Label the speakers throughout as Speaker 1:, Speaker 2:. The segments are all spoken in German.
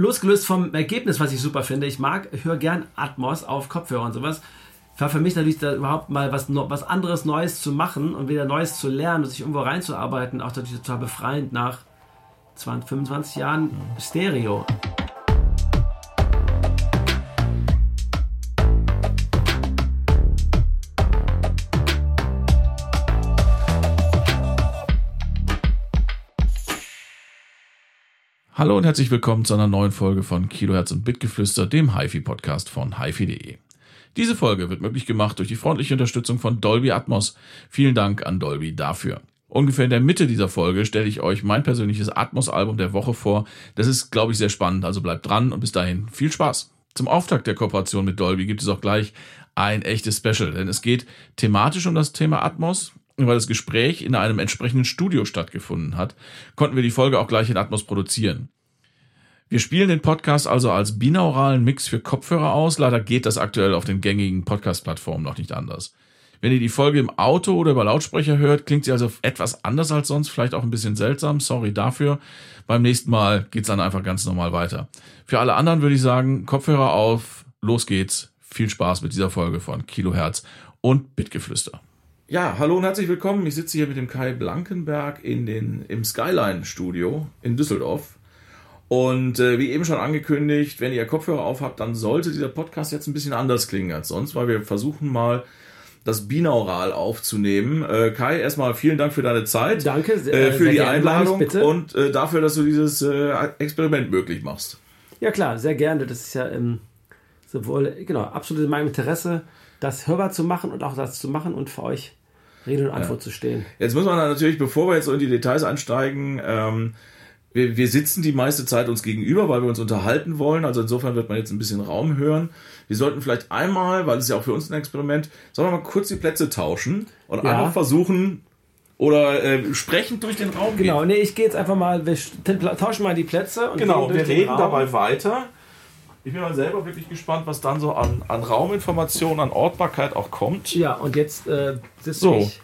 Speaker 1: losgelöst vom Ergebnis, was ich super finde, ich mag, ich höre gern Atmos auf Kopfhörer und sowas. War für mich natürlich da überhaupt mal was, was anderes Neues zu machen und wieder Neues zu lernen und sich irgendwo reinzuarbeiten, auch natürlich total befreiend nach 20, 25 Jahren Stereo.
Speaker 2: Hallo und herzlich willkommen zu einer neuen Folge von Kilohertz und Bitgeflüster, dem HiFi-Podcast von HiFi.de. Diese Folge wird möglich gemacht durch die freundliche Unterstützung von Dolby Atmos. Vielen Dank an Dolby dafür. Ungefähr in der Mitte dieser Folge stelle ich euch mein persönliches Atmos-Album der Woche vor. Das ist, glaube ich, sehr spannend, also bleibt dran und bis dahin viel Spaß. Zum Auftakt der Kooperation mit Dolby gibt es auch gleich ein echtes Special, denn es geht thematisch um das Thema Atmos, weil das Gespräch in einem entsprechenden Studio stattgefunden hat, konnten wir die Folge auch gleich in Atmos produzieren. Wir spielen den Podcast also als binauralen Mix für Kopfhörer aus. Leider geht das aktuell auf den gängigen Podcast-Plattformen noch nicht anders. Wenn ihr die Folge im Auto oder über Lautsprecher hört, klingt sie also etwas anders als sonst, vielleicht auch ein bisschen seltsam. Sorry dafür. Beim nächsten Mal geht's dann einfach ganz normal weiter. Für alle anderen würde ich sagen, Kopfhörer auf, los geht's. Viel Spaß mit dieser Folge von Kilohertz und Bitgeflüster. Ja, hallo und herzlich willkommen. Ich sitze hier mit dem Kai Blankenberg in den, im Skyline Studio in Düsseldorf. Und äh, wie eben schon angekündigt, wenn ihr Kopfhörer auf habt, dann sollte dieser Podcast jetzt ein bisschen anders klingen als sonst, weil wir versuchen mal das Binaural aufzunehmen. Äh, Kai, erstmal vielen Dank für deine Zeit.
Speaker 1: Danke
Speaker 2: äh, für die Einladung und äh, dafür, dass du dieses äh, Experiment möglich machst.
Speaker 1: Ja klar, sehr gerne. Das ist ja ähm, sowohl genau absolut in meinem Interesse, das hörbar zu machen und auch das zu machen und für euch Rede und Antwort ja. zu stehen.
Speaker 2: Jetzt muss man natürlich, bevor wir jetzt so in die Details einsteigen, ähm, wir, wir sitzen die meiste Zeit uns gegenüber, weil wir uns unterhalten wollen. Also insofern wird man jetzt ein bisschen Raum hören. Wir sollten vielleicht einmal, weil es ja auch für uns ein Experiment, sollen wir mal kurz die Plätze tauschen und ja. einfach versuchen, oder äh, sprechend durch den Raum
Speaker 1: Genau, gehen. nee, ich gehe jetzt einfach mal, wir tauschen mal die Plätze
Speaker 2: und Genau, wir reden dabei weiter. Ich bin mal selber wirklich gespannt, was dann so an, an Rauminformationen, an Ortbarkeit auch kommt.
Speaker 1: Ja, und jetzt äh,
Speaker 2: sitze so. ich.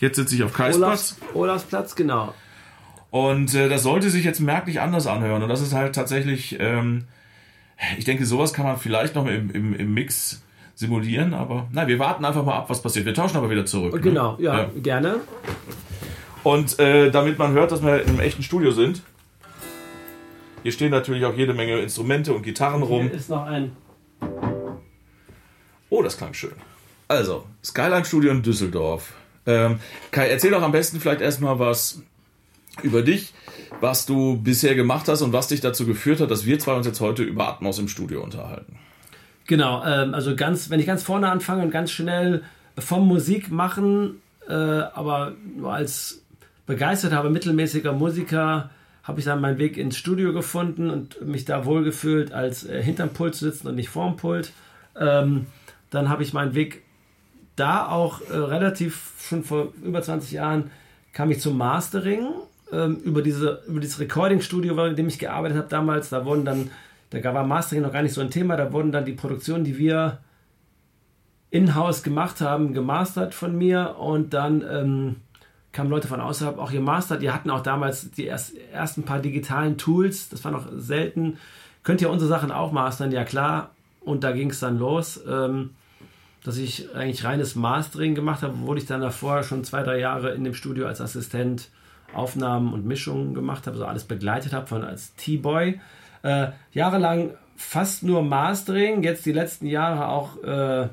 Speaker 2: Jetzt sitze ich auf Kaisplatz.
Speaker 1: Olafs, Platz, genau.
Speaker 2: Und äh, das sollte sich jetzt merklich anders anhören. Und das ist halt tatsächlich, ähm, ich denke, sowas kann man vielleicht noch im, im, im Mix simulieren, aber na, wir warten einfach mal ab, was passiert. Wir tauschen aber wieder zurück.
Speaker 1: Genau, ne? ja, ja, gerne.
Speaker 2: Und äh, damit man hört, dass wir in einem echten Studio sind, hier stehen natürlich auch jede Menge Instrumente und Gitarren rum.
Speaker 1: Hier ist noch ein.
Speaker 2: Oh, das klang schön. Also, Skyline Studio in Düsseldorf. Ähm, Kai, erzähl doch am besten vielleicht erstmal was über dich, was du bisher gemacht hast und was dich dazu geführt hat, dass wir zwei uns jetzt heute über Atmos im Studio unterhalten.
Speaker 1: Genau, ähm, also ganz, wenn ich ganz vorne anfange und ganz schnell vom Musik machen, äh, aber nur als begeisterter, aber mittelmäßiger Musiker habe ich dann meinen Weg ins Studio gefunden und mich da wohlgefühlt, als äh, hinterm Pult zu sitzen und nicht vorm Pult. Ähm, dann habe ich meinen Weg da auch äh, relativ schon vor über 20 Jahren kam ich zum Mastering ähm, über diese über dieses Recording-Studio, in dem ich gearbeitet habe damals. Da wurden dann, da war Mastering noch gar nicht so ein Thema, da wurden dann die Produktionen, die wir in-house gemacht haben, gemastert von mir und dann ähm, kamen Leute von außerhalb auch gemastert. Die hatten auch damals die erst, ersten paar digitalen Tools, das war noch selten. Könnt ihr unsere Sachen auch mastern? Ja klar. Und da ging es dann los, ähm, dass ich eigentlich reines Mastering gemacht habe, obwohl ich dann davor schon zwei, drei Jahre in dem Studio als Assistent Aufnahmen und Mischungen gemacht habe, so alles begleitet habe von als T-Boy. Äh, jahrelang fast nur Mastering, jetzt die letzten Jahre auch äh,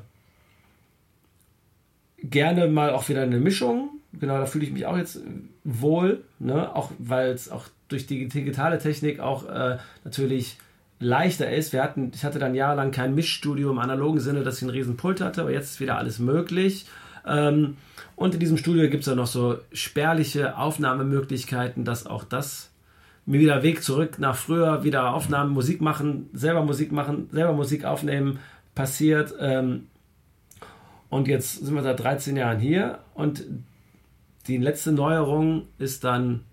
Speaker 1: gerne mal auch wieder eine Mischung genau, da fühle ich mich auch jetzt wohl, ne? auch weil es auch durch die digitale Technik auch äh, natürlich leichter ist. Wir hatten, ich hatte dann jahrelang kein Mischstudio im analogen Sinne, dass ich einen riesen Pult hatte, aber jetzt ist wieder alles möglich. Ähm, und in diesem Studio gibt es dann noch so spärliche Aufnahmemöglichkeiten, dass auch das mir wieder Weg zurück nach früher, wieder Aufnahmen, Musik machen, selber Musik machen, selber Musik aufnehmen passiert. Ähm, und jetzt sind wir seit 13 Jahren hier und die letzte Neuerung ist dann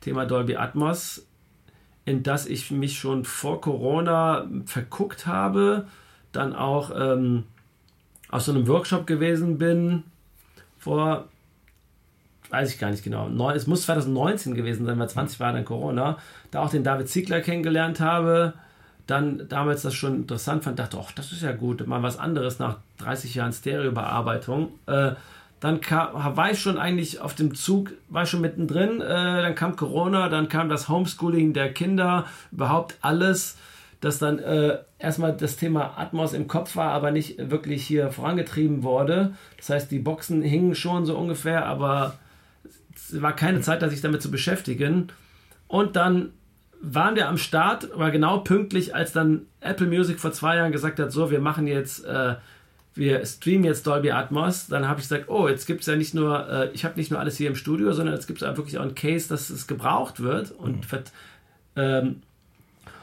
Speaker 1: Thema Dolby Atmos, in das ich mich schon vor Corona verguckt habe, dann auch ähm, aus so einem Workshop gewesen bin vor weiß ich gar nicht genau. Es muss 2019 gewesen sein, weil 20 war dann Corona. Da auch den David Ziegler kennengelernt habe. Dann damals das schon interessant fand, dachte, ach, das ist ja gut, mal was anderes nach 30 Jahren Stereobearbeitung. Äh, dann kam, war ich schon eigentlich auf dem Zug, war ich schon mittendrin. Äh, dann kam Corona, dann kam das Homeschooling der Kinder, überhaupt alles, dass dann äh, erstmal das Thema Atmos im Kopf war, aber nicht wirklich hier vorangetrieben wurde. Das heißt, die Boxen hingen schon so ungefähr, aber es war keine Zeit, sich damit zu beschäftigen. Und dann waren wir am Start, aber genau pünktlich, als dann Apple Music vor zwei Jahren gesagt hat, so, wir machen jetzt, äh, wir streamen jetzt Dolby Atmos, dann habe ich gesagt, oh, jetzt gibt es ja nicht nur, äh, ich habe nicht nur alles hier im Studio, sondern jetzt gibt es wirklich auch einen Case, dass es gebraucht wird und, mhm. ähm,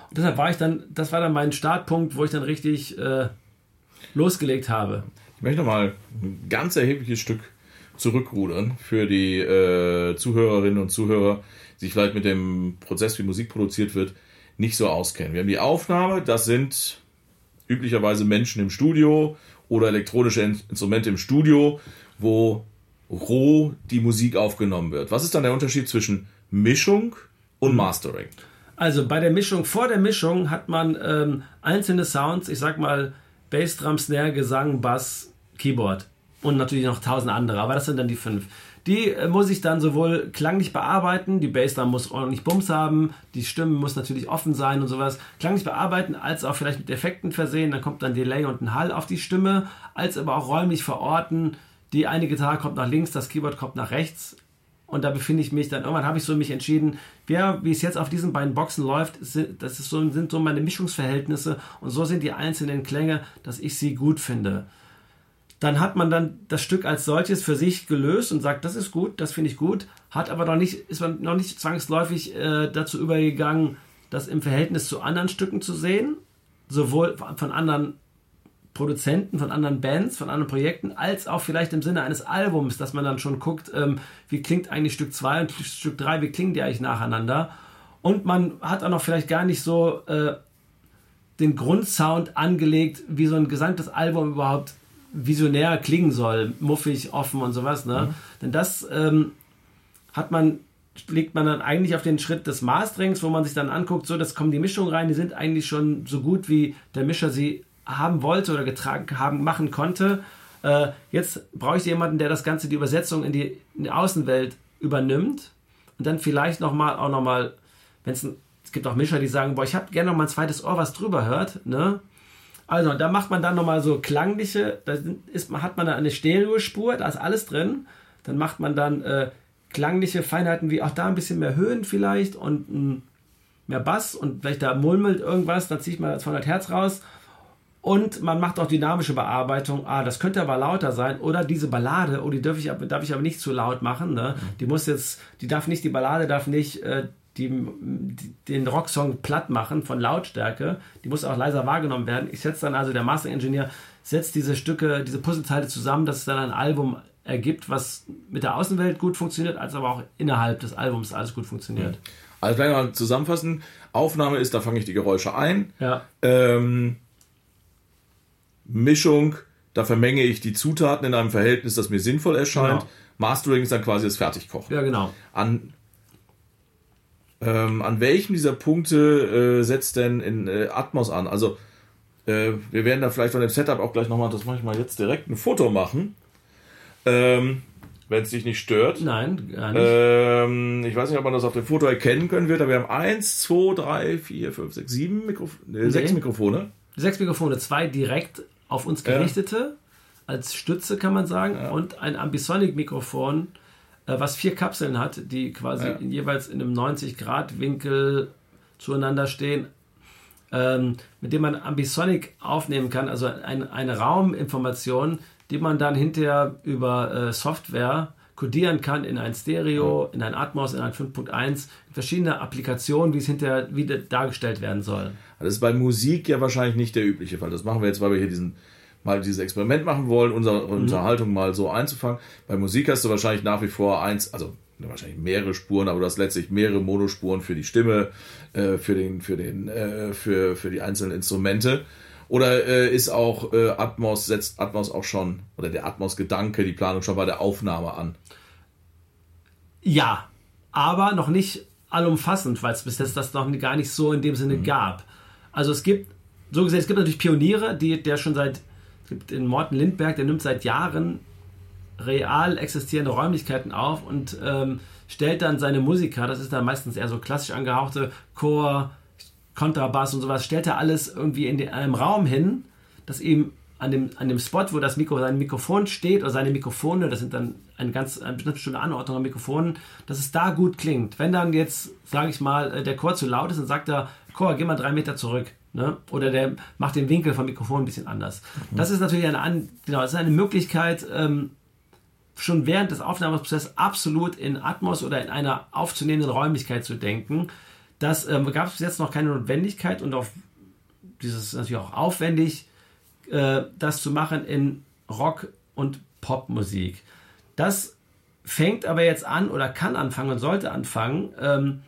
Speaker 1: und deshalb war ich dann, das war dann mein Startpunkt, wo ich dann richtig äh, losgelegt habe.
Speaker 2: Ich möchte nochmal ein ganz erhebliches Stück zurückrudern für die äh, Zuhörerinnen und Zuhörer, die sich vielleicht mit dem Prozess, wie Musik produziert wird, nicht so auskennen. Wir haben die Aufnahme, das sind üblicherweise Menschen im Studio oder elektronische Instrumente im Studio, wo roh die Musik aufgenommen wird. Was ist dann der Unterschied zwischen Mischung und Mastering?
Speaker 1: Also bei der Mischung, vor der Mischung hat man ähm, einzelne Sounds, ich sag mal Bass, Drum, Snare, Gesang, Bass, Keyboard und natürlich noch tausend andere, aber das sind dann die fünf. Die äh, muss ich dann sowohl klanglich bearbeiten, die Bassdrum muss ordentlich Bums haben, die Stimme muss natürlich offen sein und sowas, klanglich bearbeiten, als auch vielleicht mit Effekten versehen, dann kommt dann Delay und ein Hall auf die Stimme, als aber auch räumlich verorten, die eine Gitarre kommt nach links, das Keyboard kommt nach rechts und da befinde ich mich dann, irgendwann habe ich so mich entschieden, wer, wie es jetzt auf diesen beiden Boxen läuft, das ist so, sind so meine Mischungsverhältnisse und so sind die einzelnen Klänge, dass ich sie gut finde dann hat man dann das Stück als solches für sich gelöst und sagt, das ist gut, das finde ich gut, hat aber noch nicht, ist man noch nicht zwangsläufig äh, dazu übergegangen, das im Verhältnis zu anderen Stücken zu sehen, sowohl von anderen Produzenten, von anderen Bands, von anderen Projekten, als auch vielleicht im Sinne eines Albums, dass man dann schon guckt, ähm, wie klingt eigentlich Stück 2 und Stück 3, wie klingen die eigentlich nacheinander. Und man hat auch noch vielleicht gar nicht so äh, den Grundsound angelegt, wie so ein gesamtes Album überhaupt visionär klingen soll, muffig, offen und sowas. Ne? Mhm. Denn das ähm, hat man, legt man dann eigentlich auf den Schritt des Masterings, wo man sich dann anguckt, so, das kommen die Mischungen rein, die sind eigentlich schon so gut, wie der Mischer sie haben wollte oder getragen haben, machen konnte. Äh, jetzt brauche ich jemanden, der das Ganze, die Übersetzung in die, in die Außenwelt übernimmt und dann vielleicht nochmal, auch nochmal, wenn es es gibt auch Mischer, die sagen, boah, ich habe gerne noch mal ein zweites Ohr, was drüber hört, ne? Also, da macht man dann nochmal so klangliche, da ist, hat man dann eine Stereospur, da ist alles drin. Dann macht man dann äh, klangliche Feinheiten wie auch da ein bisschen mehr Höhen vielleicht und m, mehr Bass und vielleicht da murmelt irgendwas, dann ziehe ich mal 200 Hertz raus. Und man macht auch dynamische Bearbeitung. Ah, das könnte aber lauter sein. Oder diese Ballade, oh, die darf ich, darf ich aber nicht zu laut machen. Ne? Mhm. Die muss jetzt, die darf nicht, die Ballade darf nicht äh, die, die, den Rocksong platt machen von Lautstärke, die muss auch leiser wahrgenommen werden. Ich setze dann also, der Master Engineer setzt diese Stücke, diese Puzzleteile zusammen, dass es dann ein Album ergibt, was mit der Außenwelt gut funktioniert, als aber auch innerhalb des Albums alles gut funktioniert.
Speaker 2: Also wenn wir zusammenfassen, Aufnahme ist, da fange ich die Geräusche ein.
Speaker 1: Ja.
Speaker 2: Ähm, Mischung, da vermenge ich die Zutaten in einem Verhältnis, das mir sinnvoll erscheint. Genau. Mastering ist dann quasi das Fertigkochen.
Speaker 1: Ja, genau.
Speaker 2: An ähm, an welchem dieser Punkte äh, setzt denn in äh, Atmos an? Also, äh, wir werden da vielleicht von dem Setup auch gleich nochmal, das mache ich mal jetzt direkt, ein Foto machen. Ähm, wenn es dich nicht stört.
Speaker 1: Nein, gar nicht.
Speaker 2: Ähm, ich weiß nicht, ob man das auf dem Foto erkennen können wird, aber wir haben eins, zwei, drei, vier, fünf, sechs, sieben Mikrof nee, sechs Mikrofone.
Speaker 1: Sechs Mikrofone, zwei direkt auf uns gerichtete, ja. als Stütze kann man sagen, ja. und ein Ambisonic-Mikrofon was vier Kapseln hat, die quasi ja. jeweils in einem 90-Grad-Winkel zueinander stehen, ähm, mit dem man Ambisonic aufnehmen kann, also ein, eine Rauminformation, die man dann hinterher über äh, Software kodieren kann in ein Stereo, in ein Atmos, in ein 5.1, verschiedene Applikationen, wie es hinterher wieder dargestellt werden soll.
Speaker 2: Das ist bei Musik ja wahrscheinlich nicht der übliche Fall. Das machen wir jetzt, weil wir hier diesen mal dieses Experiment machen wollen, unsere mhm. Unterhaltung mal so einzufangen. Bei Musik hast du wahrscheinlich nach wie vor eins, also wahrscheinlich mehrere Spuren, aber du hast letztlich mehrere Monospuren für die Stimme, äh, für den, für den, äh, für, für die einzelnen Instrumente. Oder äh, ist auch äh, Atmos, setzt Atmos auch schon, oder der Atmos-Gedanke, die Planung schon bei der Aufnahme an?
Speaker 1: Ja, aber noch nicht allumfassend, weil es bis jetzt das noch gar nicht so in dem Sinne mhm. gab. Also es gibt, so gesehen, es gibt natürlich Pioniere, die der schon seit, gibt den Morten Lindberg, der nimmt seit Jahren real existierende Räumlichkeiten auf und ähm, stellt dann seine Musiker, das ist dann meistens eher so klassisch angehauchte Chor, Kontrabass und sowas, stellt er alles irgendwie in einem Raum hin, dass ihm an dem, an dem Spot, wo das Mikro, sein Mikrofon steht oder seine Mikrofone, das sind dann eine ganz eine bestimmte Anordnung an Mikrofonen, dass es da gut klingt. Wenn dann jetzt, sage ich mal, äh, der Chor zu laut ist, dann sagt er, Chor, geh mal drei Meter zurück. Ne? Oder der macht den Winkel vom Mikrofon ein bisschen anders. Mhm. Das ist natürlich eine, genau, das ist eine Möglichkeit, ähm, schon während des Aufnahmeprozesses absolut in Atmos oder in einer aufzunehmenden Räumlichkeit zu denken. Das ähm, gab es bis jetzt noch keine Notwendigkeit und auf dieses ist natürlich auch aufwendig, äh, das zu machen in Rock- und Popmusik. Das fängt aber jetzt an oder kann anfangen und sollte anfangen. Ähm,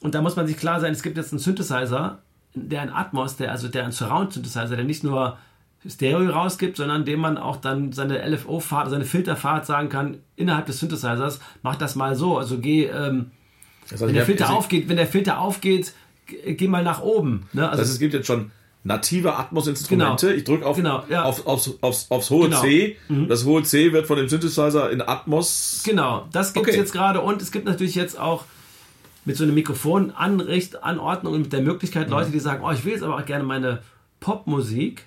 Speaker 1: und da muss man sich klar sein, es gibt jetzt einen Synthesizer, der ein Atmos, der also der ein Surround-Synthesizer, der nicht nur Stereo rausgibt, sondern dem man auch dann seine LFO-Fahrt, seine Filterfahrt sagen kann, innerhalb des Synthesizers, mach das mal so. Also geh, ähm, heißt, wenn, der Filter aufgeht, wenn der Filter aufgeht, geh mal nach oben.
Speaker 2: Ne? Also, das heißt, es gibt jetzt schon native Atmos-Instrumente.
Speaker 1: Genau.
Speaker 2: Ich drücke auf, genau, ja. auf, aufs, aufs, aufs, hohe genau. C. Mhm. Das hohe C wird von dem Synthesizer in Atmos.
Speaker 1: Genau, das gibt es okay. jetzt gerade. Und es gibt natürlich jetzt auch mit so einem Mikrofon Anricht, Anordnung und mit der Möglichkeit. Leute, die sagen, oh, ich will jetzt aber auch gerne meine Popmusik.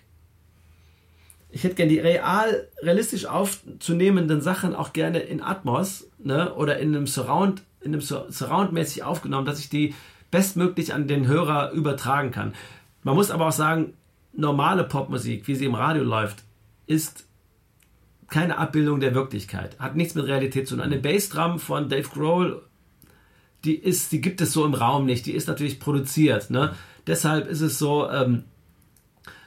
Speaker 1: Ich hätte gerne die real, realistisch aufzunehmenden Sachen auch gerne in Atmos ne, oder in einem Surround, in einem Surround-mäßig aufgenommen, dass ich die bestmöglich an den Hörer übertragen kann. Man muss aber auch sagen, normale Popmusik, wie sie im Radio läuft, ist keine Abbildung der Wirklichkeit, hat nichts mit Realität zu tun. Eine Bassdrum von Dave Grohl, die ist, die gibt es so im Raum nicht, die ist natürlich produziert. Ne? Deshalb ist es so, ähm,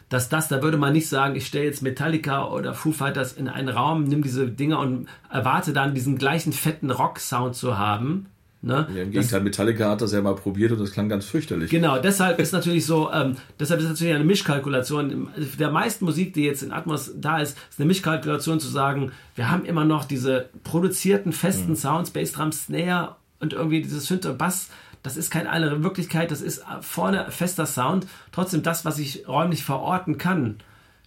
Speaker 1: dass das, da würde man nicht sagen, ich stelle jetzt Metallica oder Foo Fighters in einen Raum, nimm diese Dinger und erwarte dann diesen gleichen fetten Rock-Sound zu haben, Ne?
Speaker 2: Ja, Im Gegenteil, Metallica hat das ja mal probiert und das klang ganz fürchterlich.
Speaker 1: Genau, deshalb ist natürlich so, ähm, deshalb ist natürlich eine Mischkalkulation. Der meisten Musik, die jetzt in Atmos da ist, ist eine Mischkalkulation zu sagen, wir haben immer noch diese produzierten festen mhm. Sounds, Bassdrum, Snare und irgendwie dieses Synth Bass. Das ist keine andere Wirklichkeit, das ist vorne fester Sound. Trotzdem das, was ich räumlich verorten kann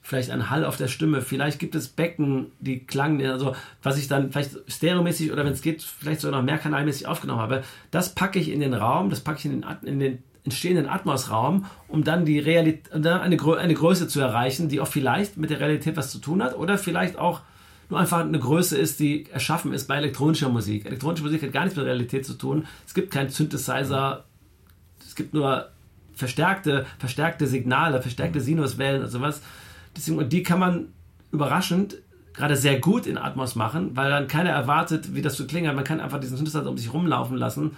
Speaker 1: vielleicht ein Hall auf der Stimme, vielleicht gibt es Becken, die klangen, also was ich dann vielleicht stereomäßig oder wenn es geht, vielleicht sogar noch mehrkanalmäßig aufgenommen habe, das packe ich in den Raum, das packe ich in den, in den entstehenden Atmos-Raum, um dann die Realität, dann eine, eine Größe zu erreichen, die auch vielleicht mit der Realität was zu tun hat oder vielleicht auch nur einfach eine Größe ist, die erschaffen ist bei elektronischer Musik. Elektronische Musik hat gar nichts mit Realität zu tun. Es gibt keinen Synthesizer, es gibt nur verstärkte, verstärkte Signale, verstärkte Sinuswellen und sowas. Deswegen, und die kann man überraschend gerade sehr gut in Atmos machen, weil dann keiner erwartet, wie das zu klingen hat. Man kann einfach diesen Synthesizer um sich rumlaufen lassen.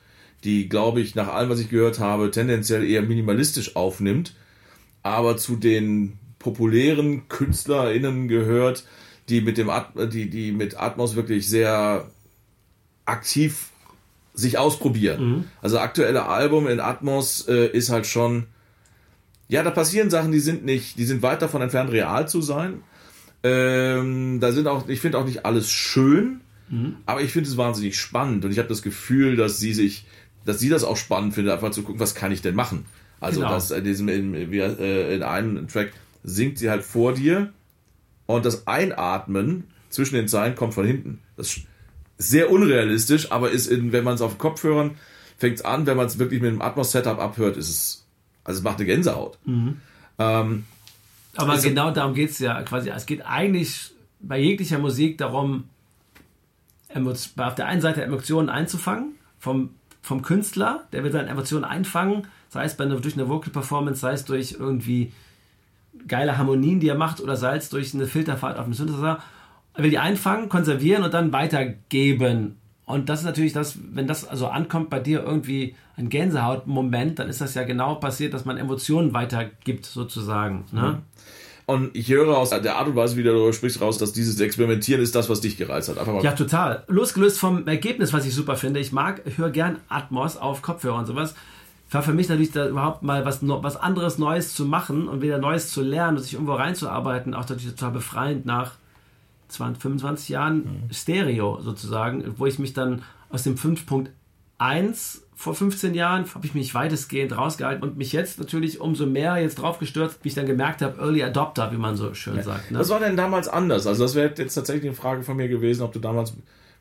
Speaker 2: die, glaube ich, nach allem, was ich gehört habe, tendenziell eher minimalistisch aufnimmt, aber zu den populären KünstlerInnen gehört, die mit dem At die, die mit Atmos wirklich sehr aktiv sich ausprobieren. Mhm. Also aktuelle Album in Atmos äh, ist halt schon ja, da passieren Sachen, die sind nicht, die sind weit davon entfernt, real zu sein. Ähm, da sind auch, ich finde auch nicht alles schön, mhm. aber ich finde es wahnsinnig spannend und ich habe das Gefühl, dass sie sich, dass sie das auch spannend findet, einfach zu gucken, was kann ich denn machen. Also, genau. dass in diesem, in, äh, in einem Track singt sie halt vor dir und das Einatmen zwischen den Zeilen kommt von hinten. Das ist sehr unrealistisch, aber ist in, wenn man es auf Kopfhörern fängt es an, wenn man es wirklich mit einem Atmos-Setup abhört, ist es also es macht eine Gänsehaut.
Speaker 1: Mhm. Ähm, Aber also, genau darum geht es ja quasi. Es geht eigentlich bei jeglicher Musik darum, auf der einen Seite Emotionen einzufangen vom, vom Künstler, der will seine Emotionen einfangen, sei es bei einer, durch eine Vocal Performance, sei es durch irgendwie geile Harmonien, die er macht, oder sei es durch eine Filterfahrt auf dem Synthesizer. Er will die einfangen, konservieren und dann weitergeben. Und das ist natürlich das, wenn das also ankommt bei dir irgendwie ein Gänsehautmoment, dann ist das ja genau passiert, dass man Emotionen weitergibt, sozusagen. Ne? Mhm.
Speaker 2: Und ich höre aus der Art und Weise, wie du darüber sprichst, raus, dass dieses Experimentieren ist das, was dich gereizt hat.
Speaker 1: Einfach mal ja, total. Losgelöst vom Ergebnis, was ich super finde. Ich mag, höre gern Atmos auf Kopfhörer und sowas. War für mich natürlich da überhaupt mal was, was anderes Neues zu machen und wieder Neues zu lernen und sich irgendwo reinzuarbeiten, auch natürlich total befreiend nach 20, 25 Jahren mhm. Stereo sozusagen, wo ich mich dann aus dem 5.1 vor 15 Jahren habe ich mich weitestgehend rausgehalten und mich jetzt natürlich umso mehr jetzt drauf gestürzt, wie ich dann gemerkt habe, Early Adopter, wie man so schön ja. sagt.
Speaker 2: Ne? Was war denn damals anders? Also das wäre jetzt tatsächlich eine Frage von mir gewesen, ob du damals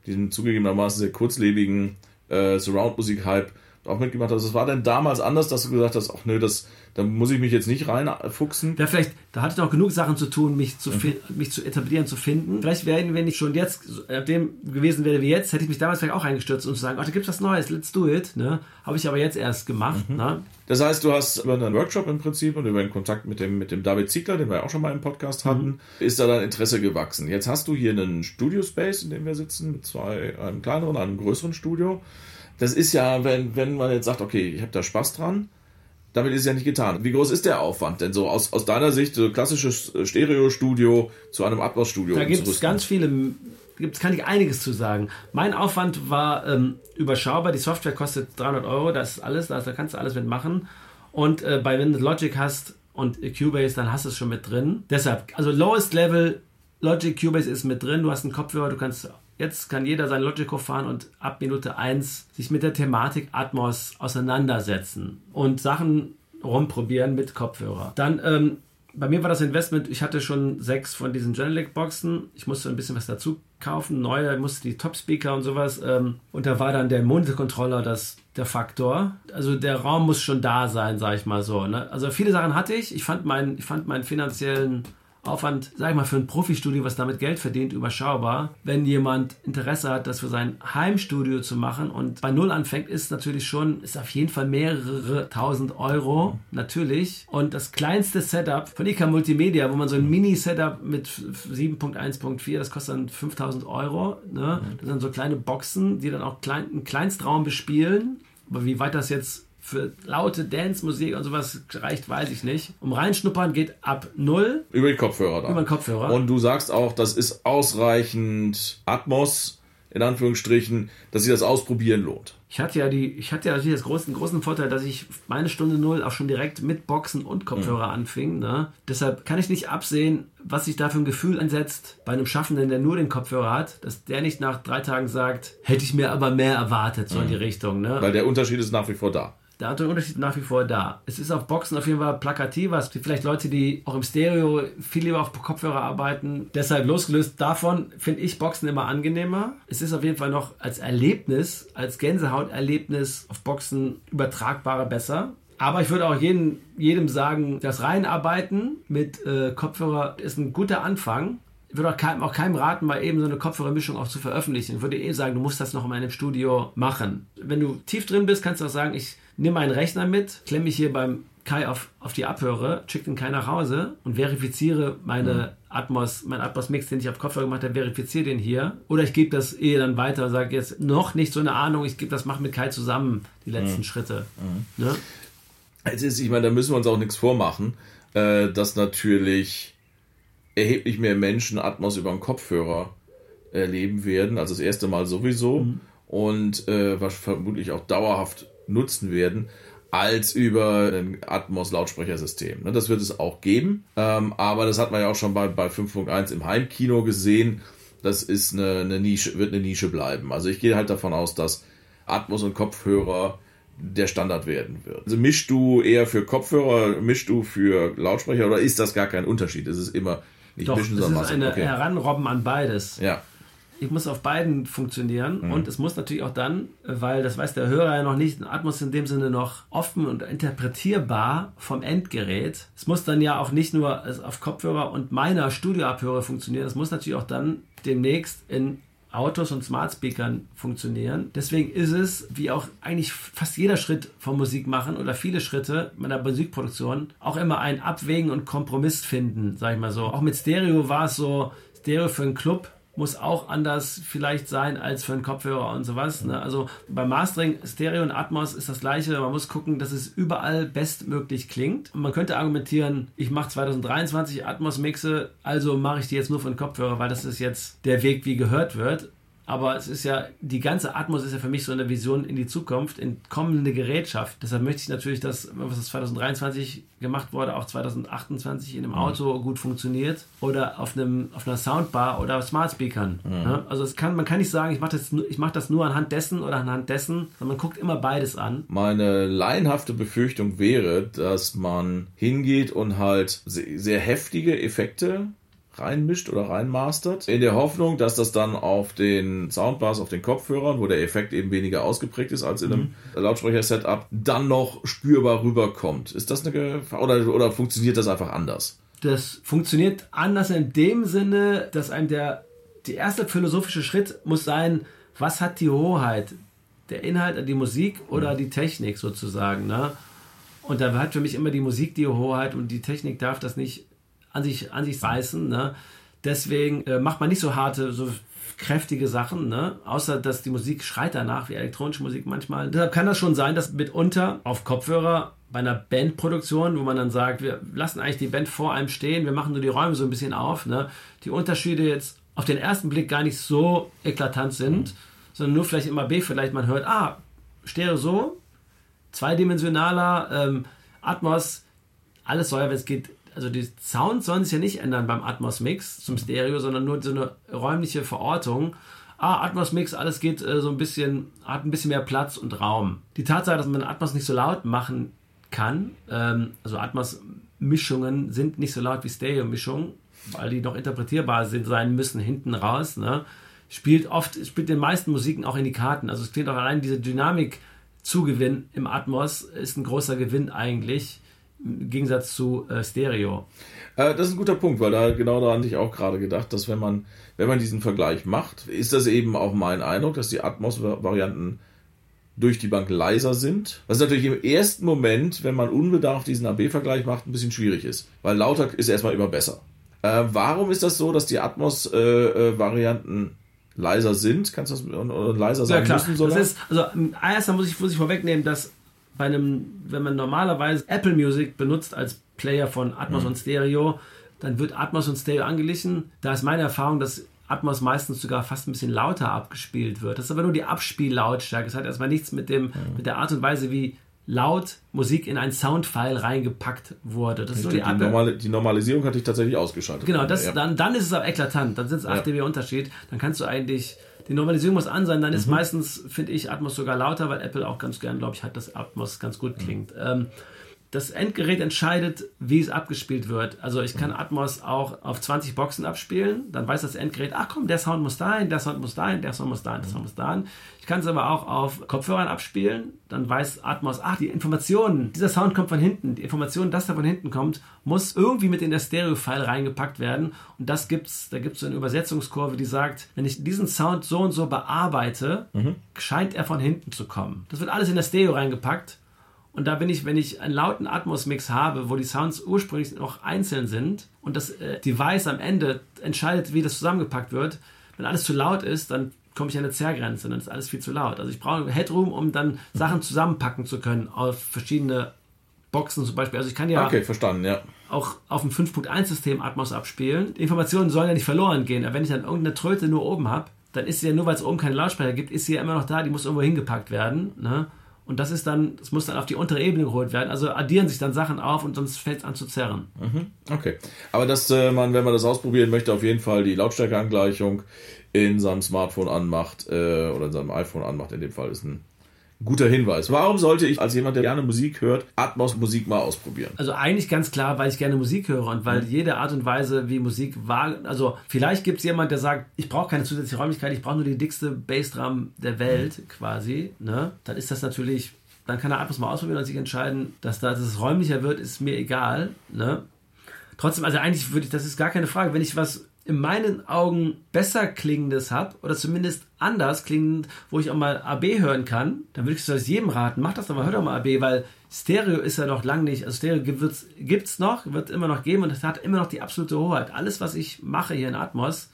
Speaker 2: diesen zugegebenermaßen sehr kurzlebigen äh, Surround-Musik-Hype auch mitgemacht hast. Was war denn damals anders, dass du gesagt hast, ach nö, das da muss ich mich jetzt nicht reinfuchsen.
Speaker 1: Ja, vielleicht, da hatte ich noch genug Sachen zu tun, mich zu, mhm. mich zu etablieren, zu finden. Vielleicht wären, wenn ich schon jetzt, dem gewesen wäre wie jetzt, hätte ich mich damals vielleicht auch eingestürzt und zu sagen, ach, da gibt es was Neues, let's do it. Ne? Habe ich aber jetzt erst gemacht. Mhm. Ne?
Speaker 2: Das heißt, du hast über einen Workshop im Prinzip und über den Kontakt mit dem, mit dem David Ziegler, den wir ja auch schon mal im Podcast hatten, mhm. ist da dein Interesse gewachsen. Jetzt hast du hier einen Studio-Space, in dem wir sitzen, mit zwei, einem kleineren, einem größeren Studio. Das ist ja, wenn, wenn man jetzt sagt, okay, ich habe da Spaß dran, damit ist es ja nicht getan. Wie groß ist der Aufwand denn so aus, aus deiner Sicht, so klassisches Stereo-Studio zu einem Atmos-Studio?
Speaker 1: Da gibt es ganz viele, gibt's, kann ich einiges zu sagen. Mein Aufwand war ähm, überschaubar. Die Software kostet 300 Euro, das ist alles, da kannst du alles mitmachen. Und äh, bei wenn du Logic hast und Cubase, dann hast du es schon mit drin. Deshalb, also lowest level Logic Cubase ist mit drin. Du hast einen Kopfhörer, du kannst Jetzt kann jeder sein Logic fahren und ab Minute 1 sich mit der Thematik Atmos auseinandersetzen und Sachen rumprobieren mit Kopfhörer. Dann, ähm, bei mir war das Investment, ich hatte schon sechs von diesen Genelec-Boxen. Ich musste ein bisschen was dazu kaufen, neue, musste die Top-Speaker und sowas. Ähm, und da war dann der Monitor-Controller das, der Faktor. Also der Raum muss schon da sein, sag ich mal so. Ne? Also viele Sachen hatte ich. Ich fand, mein, ich fand meinen finanziellen Aufwand, sag ich mal, für ein Profistudio, was damit Geld verdient, überschaubar. Wenn jemand Interesse hat, das für sein Heimstudio zu machen und bei Null anfängt, ist natürlich schon, ist auf jeden Fall mehrere tausend Euro, natürlich. Und das kleinste Setup von IK Multimedia, wo man so ein Mini-Setup mit 7.1.4, das kostet dann 5000 Euro. Ne? Das sind so kleine Boxen, die dann auch klein, einen Kleinstraum bespielen. Aber wie weit das jetzt für laute Dance-Musik und sowas reicht, weiß ich nicht. Um reinschnuppern geht ab null.
Speaker 2: Über die Kopfhörer
Speaker 1: dann. Über den Kopfhörer.
Speaker 2: Und du sagst auch, das ist ausreichend Atmos, in Anführungsstrichen, dass sich das Ausprobieren lohnt.
Speaker 1: Ich hatte ja die, ich hatte ja natürlich das großen, großen Vorteil, dass ich meine Stunde Null auch schon direkt mit Boxen und Kopfhörer mhm. anfing. Ne? Deshalb kann ich nicht absehen, was sich da für ein Gefühl ansetzt bei einem Schaffenden, der nur den Kopfhörer hat, dass der nicht nach drei Tagen sagt, hätte ich mir aber mehr erwartet, so mhm. in die Richtung. Ne?
Speaker 2: Weil der Unterschied ist nach wie vor da.
Speaker 1: Der Unterschied nach wie vor da. Es ist auf Boxen auf jeden Fall plakativer. Es gibt vielleicht Leute, die auch im Stereo viel lieber auf Kopfhörer arbeiten. Deshalb losgelöst davon finde ich Boxen immer angenehmer. Es ist auf jeden Fall noch als Erlebnis, als Gänsehauterlebnis auf Boxen übertragbarer besser. Aber ich würde auch jedem, jedem sagen, das Reinarbeiten mit äh, Kopfhörer ist ein guter Anfang. Ich würde auch keinem, auch keinem raten, mal eben so eine Kopfhörermischung auch zu veröffentlichen. Ich würde eh sagen, du musst das noch in meinem Studio machen. Wenn du tief drin bist, kannst du auch sagen, ich nehme meinen Rechner mit, klemme mich hier beim Kai auf, auf die Abhöre, schicke den Kai nach Hause und verifiziere meine mhm. Atmos, mein Atmos-Mix, den ich auf Kopfhörer gemacht habe, verifiziere den hier. Oder ich gebe das eh dann weiter und sage jetzt noch nicht so eine Ahnung, ich gebe das, mache mit Kai zusammen die letzten mhm. Schritte. Mhm. Ne?
Speaker 2: Es ist, ich meine, da müssen wir uns auch nichts vormachen, äh, dass natürlich erheblich mehr Menschen Atmos über den Kopfhörer erleben werden, also das erste Mal sowieso mhm. und äh, was vermutlich auch dauerhaft nutzen werden, als über ein Atmos-Lautsprechersystem. Ne, das wird es auch geben, ähm, aber das hat man ja auch schon bei, bei 5.1 im Heimkino gesehen. Das ist eine, eine Nische, wird eine Nische bleiben. Also ich gehe halt davon aus, dass Atmos und Kopfhörer der Standard werden wird. Also mischst du eher für Kopfhörer, mischst du für Lautsprecher oder ist das gar kein Unterschied? Es ist immer nicht
Speaker 1: Doch, mischen, sondern es ist eine okay. Heranrobben an beides.
Speaker 2: Ja
Speaker 1: ich muss auf beiden funktionieren mhm. und es muss natürlich auch dann, weil das weiß der Hörer ja noch nicht, Atmos in dem Sinne noch offen und interpretierbar vom Endgerät. Es muss dann ja auch nicht nur auf Kopfhörer und meiner Studioabhörer funktionieren, es muss natürlich auch dann demnächst in Autos und Smart Speakern funktionieren. Deswegen ist es, wie auch eigentlich fast jeder Schritt vom Musik machen oder viele Schritte meiner Musikproduktion, auch immer ein Abwägen und Kompromiss finden, sag ich mal so. Auch mit Stereo war es so, Stereo für einen Club muss auch anders vielleicht sein als für einen Kopfhörer und sowas. Ne? Also beim Mastering Stereo und Atmos ist das gleiche. Man muss gucken, dass es überall bestmöglich klingt. Und man könnte argumentieren, ich mache 2023 Atmos-Mixe, also mache ich die jetzt nur für den Kopfhörer, weil das ist jetzt der Weg, wie gehört wird aber es ist ja, die ganze Atmos ist ja für mich so eine Vision in die Zukunft, in kommende Gerätschaft. Deshalb möchte ich natürlich, dass, was 2023 gemacht wurde, auch 2028 in einem mhm. Auto gut funktioniert oder auf, einem, auf einer Soundbar oder Smart Speakern. Mhm. Ja? Also es kann, man kann nicht sagen, ich mache das, mach das nur anhand dessen oder anhand dessen, sondern man guckt immer beides an.
Speaker 2: Meine laienhafte Befürchtung wäre, dass man hingeht und halt sehr heftige Effekte reinmischt oder reinmastert. In der Hoffnung, dass das dann auf den Soundbars, auf den Kopfhörern, wo der Effekt eben weniger ausgeprägt ist als in einem mhm. Lautsprecher-Setup, dann noch spürbar rüberkommt. Ist das eine Gefahr oder, oder funktioniert das einfach anders?
Speaker 1: Das funktioniert anders in dem Sinne, dass einem der, der erste philosophische Schritt muss sein, was hat die Hoheit? Der Inhalt, die Musik oder mhm. die Technik sozusagen. Ne? Und da hat für mich immer die Musik die Hoheit und die Technik darf das nicht an sich, an sich reißen. Ne? Deswegen äh, macht man nicht so harte, so kräftige Sachen, ne? außer dass die Musik schreit danach, wie elektronische Musik manchmal. Deshalb kann das schon sein, dass mitunter auf Kopfhörer bei einer Bandproduktion, wo man dann sagt, wir lassen eigentlich die Band vor einem stehen, wir machen nur die Räume so ein bisschen auf, ne? die Unterschiede jetzt auf den ersten Blick gar nicht so eklatant sind, sondern nur vielleicht immer B, vielleicht man hört, ah, Stereo so, zweidimensionaler, ähm, Atmos, alles soll ja, wenn es geht, also die Sounds sollen sich ja nicht ändern beim Atmos Mix zum Stereo, sondern nur so eine räumliche Verortung. Ah, Atmos Mix, alles geht äh, so ein bisschen, hat ein bisschen mehr Platz und Raum. Die Tatsache, dass man Atmos nicht so laut machen kann, ähm, also Atmos Mischungen sind nicht so laut wie Stereo Mischungen, weil die noch interpretierbar sind, sein müssen hinten raus, ne? spielt oft, spielt den meisten Musiken auch in die Karten. Also es klingt auch allein diese Dynamik Zugewinn im Atmos ist ein großer Gewinn eigentlich im Gegensatz zu äh, Stereo.
Speaker 2: Äh, das ist ein guter Punkt, weil da genau daran hatte ich auch gerade gedacht, dass wenn man, wenn man diesen Vergleich macht, ist das eben auch mein Eindruck, dass die Atmos-Varianten durch die Bank leiser sind. Was natürlich im ersten Moment, wenn man unbedarft diesen AB-Vergleich macht, ein bisschen schwierig ist. Weil lauter ist erstmal immer besser. Äh, warum ist das so, dass die Atmos-Varianten äh, äh, leiser sind? Kannst du das oder leiser sein ja, klar. müssen
Speaker 1: sogar? Das ist, also erst muss ich, muss ich vorwegnehmen, dass bei einem, wenn man normalerweise Apple Music benutzt als Player von Atmos mhm. und Stereo, dann wird Atmos und Stereo angeglichen. Da ist meine Erfahrung, dass Atmos meistens sogar fast ein bisschen lauter abgespielt wird. Das ist aber nur die Abspiellautstärke. Das hat erstmal nichts mit, dem, mhm. mit der Art und Weise, wie laut Musik in ein Soundfile reingepackt wurde. Das
Speaker 2: ist nur die, die, Normali die, Normalisierung hatte ich tatsächlich ausgeschaltet.
Speaker 1: Genau, das, ja. dann, dann ist es aber eklatant. Dann sind es 8 ja. dB Unterschied. Dann kannst du eigentlich die Normalisierung muss an sein, dann ist mhm. meistens, finde ich, Atmos sogar lauter, weil Apple auch ganz gern, glaube ich, hat, dass Atmos ganz gut klingt. Mhm. Ähm, das Endgerät entscheidet, wie es abgespielt wird. Also ich kann Atmos auch auf 20 Boxen abspielen, dann weiß das Endgerät, ach komm, der Sound muss dahin, der Sound muss dahin, der Sound muss dahin, der Sound muss dahin. Ich kann es aber auch auf Kopfhörern abspielen, dann weiß Atmos, ach, die Informationen, dieser Sound kommt von hinten, die Information, dass er von hinten kommt, muss irgendwie mit in der Stereo-File reingepackt werden und das gibt's, da gibt es so eine Übersetzungskurve, die sagt, wenn ich diesen Sound so und so bearbeite, mhm. scheint er von hinten zu kommen. Das wird alles in der Stereo reingepackt und da bin ich, wenn ich einen lauten Atmos-Mix habe, wo die Sounds ursprünglich noch einzeln sind und das äh, Device am Ende entscheidet, wie das zusammengepackt wird, wenn alles zu laut ist, dann komme ich an eine Zerrgrenze, dann ist alles viel zu laut. Also ich brauche Headroom, um dann Sachen zusammenpacken zu können auf verschiedene Boxen zum Beispiel. Also ich kann ja,
Speaker 2: okay, ja.
Speaker 1: auch auf dem 5.1-System Atmos abspielen. Die Informationen sollen ja nicht verloren gehen, aber wenn ich dann irgendeine Tröte nur oben habe, dann ist sie ja nur, weil es oben keine Lautsprecher gibt, ist sie ja immer noch da, die muss irgendwo hingepackt werden. Ne? Und das ist dann, das muss dann auf die untere Ebene geholt werden. Also addieren sich dann Sachen auf und sonst fällt es an zu zerren.
Speaker 2: Mhm. Okay. Aber dass äh, man, wenn man das ausprobieren möchte, auf jeden Fall die Lautstärkeangleichung in seinem Smartphone anmacht äh, oder in seinem iPhone anmacht, in dem Fall ist ein guter Hinweis. Warum sollte ich als jemand, der gerne Musik hört, Atmos Musik mal ausprobieren?
Speaker 1: Also eigentlich ganz klar, weil ich gerne Musik höre und weil mhm. jede Art und Weise, wie Musik war, also vielleicht gibt es jemand, der sagt, ich brauche keine zusätzliche Räumlichkeit, ich brauche nur die dickste Bassdrum der Welt mhm. quasi, ne? Dann ist das natürlich, dann kann er Atmos mal ausprobieren und sich entscheiden, dass da das räumlicher wird, ist mir egal, ne? Trotzdem, also eigentlich würde ich, das ist gar keine Frage, wenn ich was in meinen Augen besser klingendes habe oder zumindest anders klingend, wo ich auch mal AB hören kann, dann würde ich es jedem raten, mach das doch mal, hör doch mal AB, weil Stereo ist ja noch lang nicht, also Stereo gibt es noch, wird immer noch geben und es hat immer noch die absolute Hoheit. Alles, was ich mache hier in Atmos,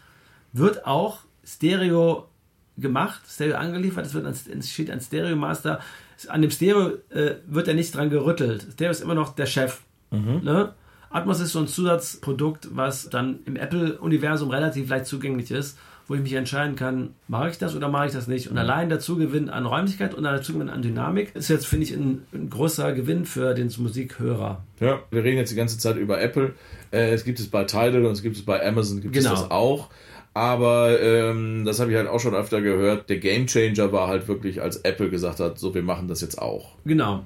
Speaker 1: wird auch Stereo gemacht, Stereo angeliefert, es wird steht ein Stereo Master. An dem Stereo äh, wird er nicht dran gerüttelt. Stereo ist immer noch der Chef. Mhm. Ne? Atmos ist so ein Zusatzprodukt, was dann im Apple-Universum relativ leicht zugänglich ist, wo ich mich entscheiden kann, mache ich das oder mache ich das nicht. Und mhm. allein der Zugewinn an Räumlichkeit und der Zugewinn an Dynamik ist jetzt, finde ich, ein, ein, großer Gewinn für den Musikhörer.
Speaker 2: Ja, wir reden jetzt die ganze Zeit über Apple. Äh, es gibt es bei Tidal und es gibt es bei Amazon, gibt genau. es das auch. Aber ähm, das habe ich halt auch schon öfter gehört. Der Gamechanger war halt wirklich, als Apple gesagt hat, so wir machen das jetzt auch.
Speaker 1: Genau.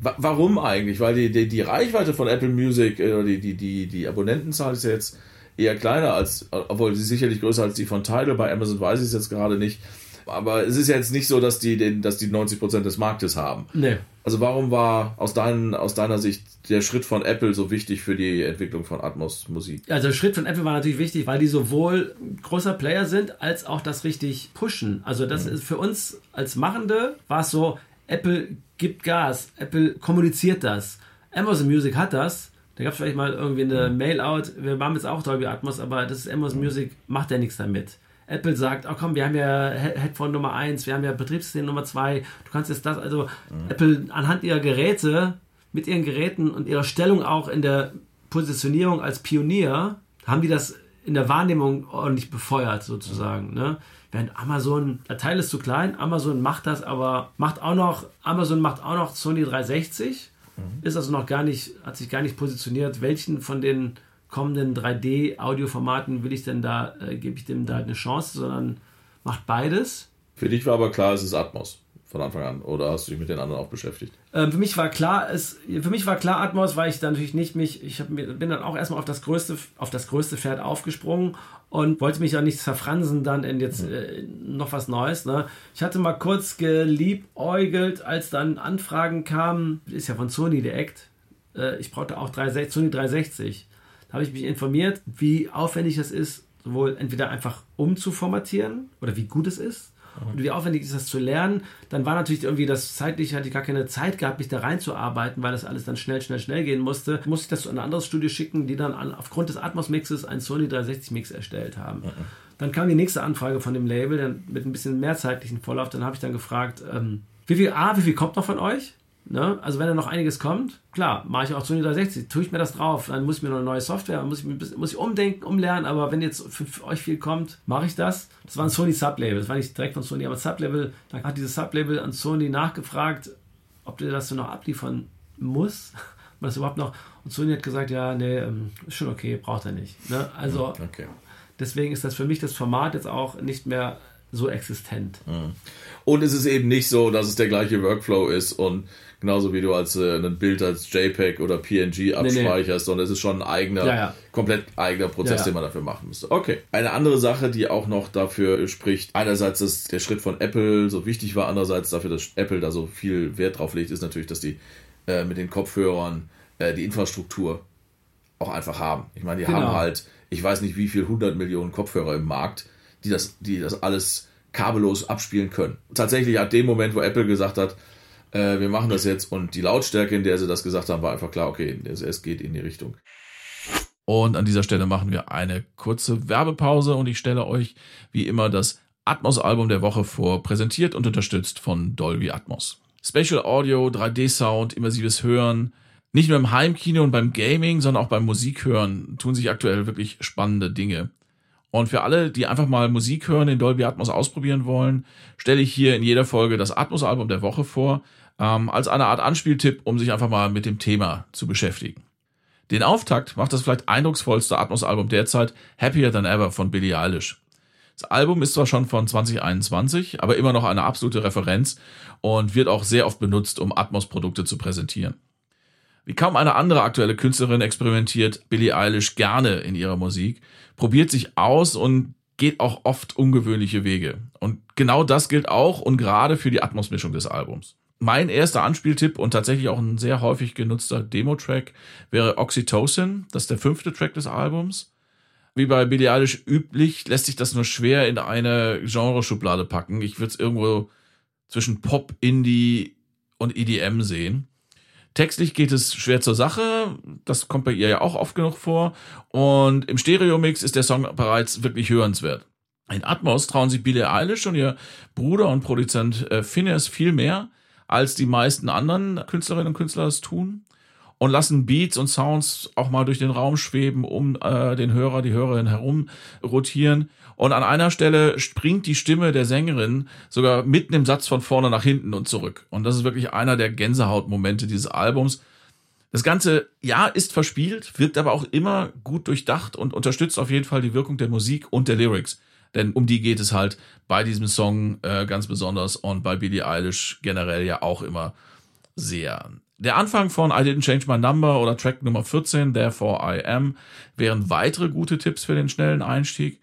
Speaker 2: Warum eigentlich? Weil die, die, die Reichweite von Apple Music, äh, die, die, die, die Abonnentenzahl ist ja jetzt eher kleiner als, obwohl sie sicherlich größer als die von Tidal. Bei Amazon weiß ich es jetzt gerade nicht. Aber es ist ja jetzt nicht so, dass die, den, dass die 90% des Marktes haben.
Speaker 1: Nee.
Speaker 2: Also warum war aus, dein, aus deiner Sicht der Schritt von Apple so wichtig für die Entwicklung von Atmos Musik?
Speaker 1: Also der Schritt von Apple war natürlich wichtig, weil die sowohl großer Player sind, als auch das richtig pushen. Also das mhm. ist für uns als Machende war es so, Apple gibt Gas, Apple kommuniziert das. Amazon Music hat das. Da gab es vielleicht mal irgendwie eine mhm. Mail-out, wir machen jetzt auch Dolby Atmos, aber das ist Amazon Music, macht ja nichts damit. Apple sagt, oh komm, wir haben ja Headphone Nummer 1, wir haben ja Betriebssystem Nummer 2, du kannst jetzt das, also mhm. Apple anhand ihrer Geräte, mit ihren Geräten und ihrer Stellung auch in der Positionierung als Pionier, haben die das in der Wahrnehmung ordentlich befeuert sozusagen. Ne? Während Amazon, der Teil ist zu klein, Amazon macht das, aber macht auch noch, Amazon macht auch noch Sony 360, mhm. ist also noch gar nicht, hat sich gar nicht positioniert, welchen von den kommenden 3D-Audioformaten will ich denn da, äh, gebe ich dem da eine Chance, sondern macht beides.
Speaker 2: Für dich war aber klar, es ist Atmos von Anfang an oder hast du dich mit den anderen auch beschäftigt?
Speaker 1: Ähm, für mich war klar, es, für mich war klar Atmos, weil ich dann natürlich nicht mich, ich hab, bin dann auch erstmal auf das größte, auf das größte Pferd aufgesprungen und wollte mich auch nicht zerfransen dann in jetzt mhm. äh, noch was Neues. Ne? Ich hatte mal kurz geliebäugelt, als dann Anfragen kamen, ist ja von Sony direkt. Äh, ich brauchte auch 360, Sony 360. Da habe ich mich informiert, wie aufwendig es ist, sowohl entweder einfach umzuformatieren oder wie gut es ist und wie aufwendig ist das zu lernen. Dann war natürlich irgendwie das zeitlich, hatte ich gar keine Zeit gehabt, mich da reinzuarbeiten, weil das alles dann schnell, schnell, schnell gehen musste. Musste ich das zu einem anderes Studio schicken, die dann an, aufgrund des Atmos-Mixes einen Sony 360 Mix erstellt haben. Mhm. Dann kam die nächste Anfrage von dem Label, dann mit ein bisschen mehr zeitlichen Vorlauf. Dann habe ich dann gefragt, ähm, wie viel, A, wie viel kommt noch von euch? Ne? Also wenn da noch einiges kommt, klar, mache ich auch Sony 360, tue ich mir das drauf, dann muss ich mir noch eine neue Software, muss ich, muss ich umdenken, umlernen, aber wenn jetzt für, für euch viel kommt, mache ich das. Das war ein Sony Sublabel, das war nicht direkt von Sony, aber Sublabel, dann hat dieses Sublabel an Sony nachgefragt, ob der das so noch abliefern muss, was überhaupt noch, und Sony hat gesagt, ja, nee, ähm, ist schon okay, braucht er nicht. Ne? Also okay. deswegen ist das für mich das Format jetzt auch nicht mehr so existent.
Speaker 2: Mhm. Und es ist eben nicht so, dass es der gleiche Workflow ist und genauso wie du als äh, ein Bild als JPEG oder PNG abspeicherst, nee, nee. sondern es ist schon ein eigener, ja, ja. komplett eigener Prozess, ja, den man dafür machen müsste. Okay. Eine andere Sache, die auch noch dafür spricht, einerseits, dass der Schritt von Apple so wichtig war, andererseits dafür, dass Apple da so viel Wert drauf legt, ist natürlich, dass die äh, mit den Kopfhörern äh, die Infrastruktur auch einfach haben. Ich meine, die genau. haben halt, ich weiß nicht, wie viel 100 Millionen Kopfhörer im Markt, die das, die das alles kabellos abspielen können. Tatsächlich ab dem Moment, wo Apple gesagt hat, äh, wir machen das jetzt und die Lautstärke, in der sie das gesagt haben, war einfach klar, okay, es, es geht in die Richtung. Und an dieser Stelle machen wir eine kurze Werbepause und ich stelle euch wie immer das Atmos-Album der Woche vor, präsentiert und unterstützt von Dolby Atmos. Special Audio, 3D-Sound, immersives Hören. Nicht nur im Heimkino und beim Gaming, sondern auch beim Musikhören tun sich aktuell wirklich spannende Dinge. Und für alle, die einfach mal Musik hören, in Dolby Atmos ausprobieren wollen, stelle ich hier in jeder Folge das Atmos-Album der Woche vor, ähm, als eine Art Anspieltipp, um sich einfach mal mit dem Thema zu beschäftigen. Den Auftakt macht das vielleicht eindrucksvollste Atmos-Album derzeit Happier Than Ever von Billie Eilish. Das Album ist zwar schon von 2021, aber immer noch eine absolute Referenz und wird auch sehr oft benutzt, um Atmos-Produkte zu präsentieren. Wie kaum eine andere aktuelle Künstlerin experimentiert Billie Eilish gerne in ihrer Musik, probiert sich aus und geht auch oft ungewöhnliche Wege. Und genau das gilt auch und gerade für die Atmos-Mischung des Albums. Mein erster Anspieltipp und tatsächlich auch ein sehr häufig genutzter Demo-Track wäre Oxytocin, das ist der fünfte Track des Albums. Wie bei Billie Eilish üblich, lässt sich das nur schwer in eine Genreschublade packen. Ich würde es irgendwo zwischen Pop, Indie und EDM sehen. Textlich geht es schwer zur Sache, das kommt bei ihr ja auch oft genug vor. Und im Stereo-Mix ist der Song bereits wirklich hörenswert. In Atmos trauen sich Billie Eilish und ihr Bruder und Produzent äh, Phineas viel mehr, als die meisten anderen Künstlerinnen und Künstler es tun und lassen Beats und Sounds auch mal durch den Raum schweben, um äh, den Hörer, die Hörerin herum rotieren. Und an einer Stelle springt die Stimme der Sängerin sogar mitten im Satz von vorne nach hinten und zurück. Und das ist wirklich einer der Gänsehautmomente dieses Albums. Das Ganze, ja, ist verspielt, wirkt aber auch immer gut durchdacht und unterstützt auf jeden Fall die Wirkung der Musik und der Lyrics. Denn um die geht es halt bei diesem Song äh, ganz besonders und bei Billie Eilish generell ja auch immer sehr. Der Anfang von I Didn't Change My Number oder Track Nummer 14, Therefore I Am, wären weitere gute Tipps für den schnellen Einstieg.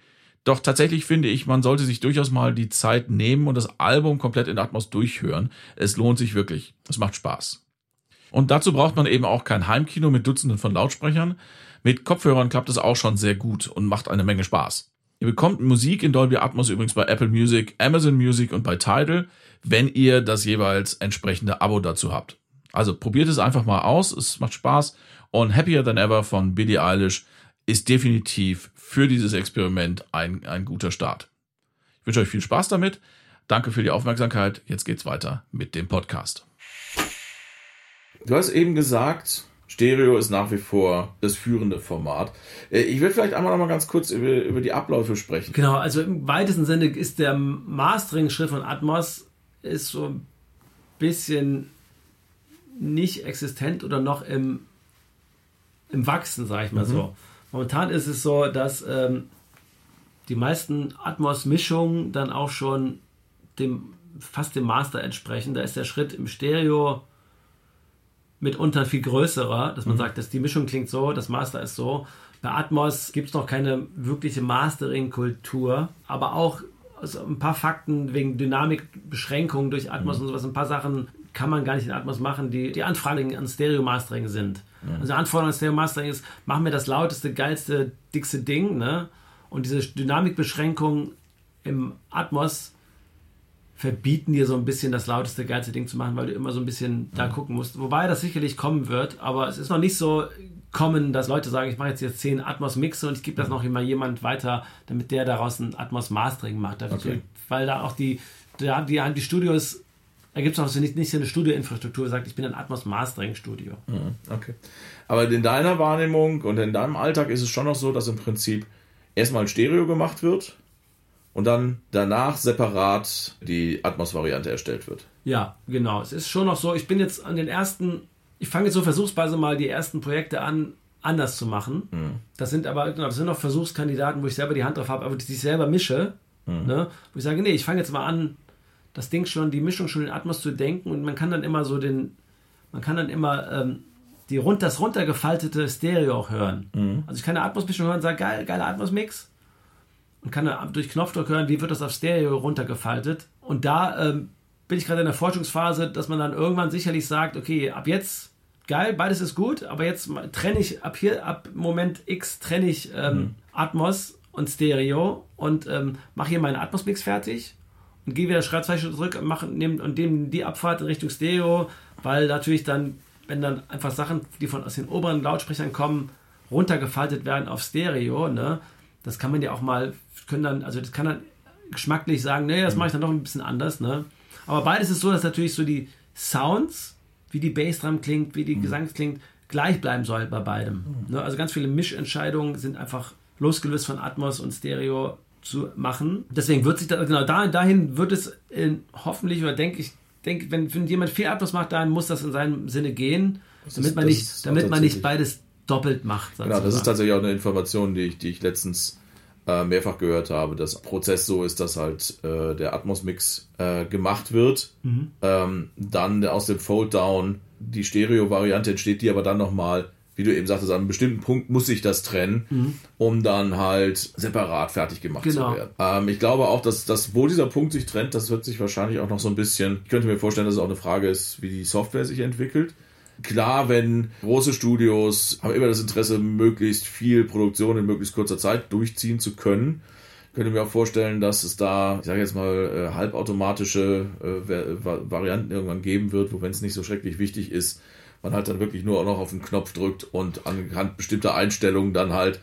Speaker 2: Doch tatsächlich finde ich, man sollte sich durchaus mal die Zeit nehmen und das Album komplett in Atmos durchhören. Es lohnt sich wirklich. Es macht Spaß. Und dazu braucht man eben auch kein Heimkino mit Dutzenden von Lautsprechern. Mit Kopfhörern klappt es auch schon sehr gut und macht eine Menge Spaß. Ihr bekommt Musik in Dolby Atmos übrigens bei Apple Music, Amazon Music und bei Tidal, wenn ihr das jeweils entsprechende Abo dazu habt. Also probiert es einfach mal aus, es macht Spaß und Happier Than Ever von Billie Eilish ist definitiv für dieses Experiment ein, ein guter Start. Ich wünsche euch viel Spaß damit. Danke für die Aufmerksamkeit. Jetzt geht's weiter mit dem Podcast. Du hast eben gesagt, Stereo ist nach wie vor das führende Format. Äh, ich will vielleicht einmal noch mal ganz kurz über, über die Abläufe sprechen.
Speaker 1: Genau, also im weitesten Sinne ist der Mastering-Schritt von Atmos ist so ein bisschen nicht existent oder noch im, im Wachsen, sage ich mal mhm. so. Momentan ist es so, dass ähm, die meisten Atmos-Mischungen dann auch schon dem fast dem Master entsprechen. Da ist der Schritt im Stereo mitunter viel größerer, dass man mhm. sagt, dass die Mischung klingt so, das Master ist so. Bei Atmos gibt es noch keine wirkliche Mastering-Kultur, aber auch also ein paar Fakten wegen Dynamikbeschränkungen durch Atmos mhm. und sowas, ein paar Sachen kann man gar nicht in Atmos machen, die, die Anfragen an Stereo-Mastering sind. Mhm. Also Anforderung an Stereo-Mastering ist, machen wir das lauteste, geilste, dickste Ding, ne? Und diese Dynamikbeschränkung im Atmos verbieten dir so ein bisschen das lauteste, geilste Ding zu machen, weil du immer so ein bisschen da gucken musst. Wobei das sicherlich kommen wird, aber es ist noch nicht so kommen, dass Leute sagen, ich mache jetzt hier 10 Atmos-Mixe und ich gebe das noch immer jemand weiter, damit der daraus ein Atmos-Mastering macht. Okay. Weil da auch die, da die, die Studios, da gibt es noch so nicht, nicht so eine Studioinfrastruktur, sagt, ich bin ein Atmos-Mastering-Studio.
Speaker 2: Mhm, okay. Aber in deiner Wahrnehmung und in deinem Alltag ist es schon noch so, dass im Prinzip erstmal Stereo gemacht wird und dann danach separat die Atmos-Variante erstellt wird.
Speaker 1: Ja, genau. Es ist schon noch so, ich bin jetzt an den ersten, ich fange jetzt so versuchsweise mal die ersten Projekte an, anders zu machen. Mhm. Das sind aber, genau, das sind noch Versuchskandidaten, wo ich selber die Hand drauf habe, aber die ich selber mische. Mhm. Ne? Wo ich sage, nee, ich fange jetzt mal an, das Ding schon, die Mischung schon in Atmos zu denken und man kann dann immer so den, man kann dann immer ähm, die, das runtergefaltete Stereo auch hören. Mhm. Also ich kann eine Atmos-Mischung hören und sage, geil, geiler Atmos-Mix und kann dann durch Knopfdruck hören, wie wird das auf Stereo runtergefaltet. Und da ähm, bin ich gerade in der Forschungsphase, dass man dann irgendwann sicherlich sagt, okay, ab jetzt geil, beides ist gut, aber jetzt trenne ich ab hier, ab Moment X trenne ich ähm, mhm. Atmos und Stereo und ähm, mache hier meinen Atmos-Mix fertig und gehe wieder Schreibzeichen zurück und mache nehm, und nehme die Abfahrt in Richtung Stereo, weil natürlich dann, wenn dann einfach Sachen, die von aus den oberen Lautsprechern kommen, runtergefaltet werden auf Stereo, ne? Das kann man ja auch mal können dann, also das kann dann geschmacklich sagen, nee, das mache ich dann doch ein bisschen anders, ne? Aber beides ist so, dass natürlich so die Sounds, wie die Bassdrum klingt, wie die mhm. Gesang klingt, gleich bleiben soll bei beidem. Mhm. Ne? Also ganz viele Mischentscheidungen sind einfach losgelöst von Atmos und Stereo zu machen. Deswegen wird sich da, genau dahin wird es in, hoffentlich oder denke ich, denke, wenn, wenn jemand viel Atmos macht, dann muss das in seinem Sinne gehen, das damit ist, man nicht, damit man nicht beides doppelt macht.
Speaker 2: Genau, das ist tatsächlich auch eine Information, die ich, die ich letztens äh, mehrfach gehört habe, dass Prozess so ist, dass halt äh, der Atmos-Mix äh, gemacht wird, mhm. ähm, dann aus dem Fold-Down die Stereo-Variante entsteht, die aber dann nochmal, wie du eben sagtest, an einem bestimmten Punkt muss sich das trennen, mhm. um dann halt separat fertig gemacht genau. zu werden. Ähm, ich glaube auch, dass, dass wo dieser Punkt sich trennt, das wird sich wahrscheinlich auch noch so ein bisschen, ich könnte mir vorstellen, dass es auch eine Frage ist, wie die Software sich entwickelt. Klar, wenn große Studios haben immer das Interesse, möglichst viel Produktion in möglichst kurzer Zeit durchziehen zu können. Könnte mir auch vorstellen, dass es da, ich sage jetzt mal, äh, halbautomatische äh, Varianten irgendwann geben wird, wo wenn es nicht so schrecklich wichtig ist, man halt dann wirklich nur noch auf den Knopf drückt und anhand bestimmter Einstellungen dann halt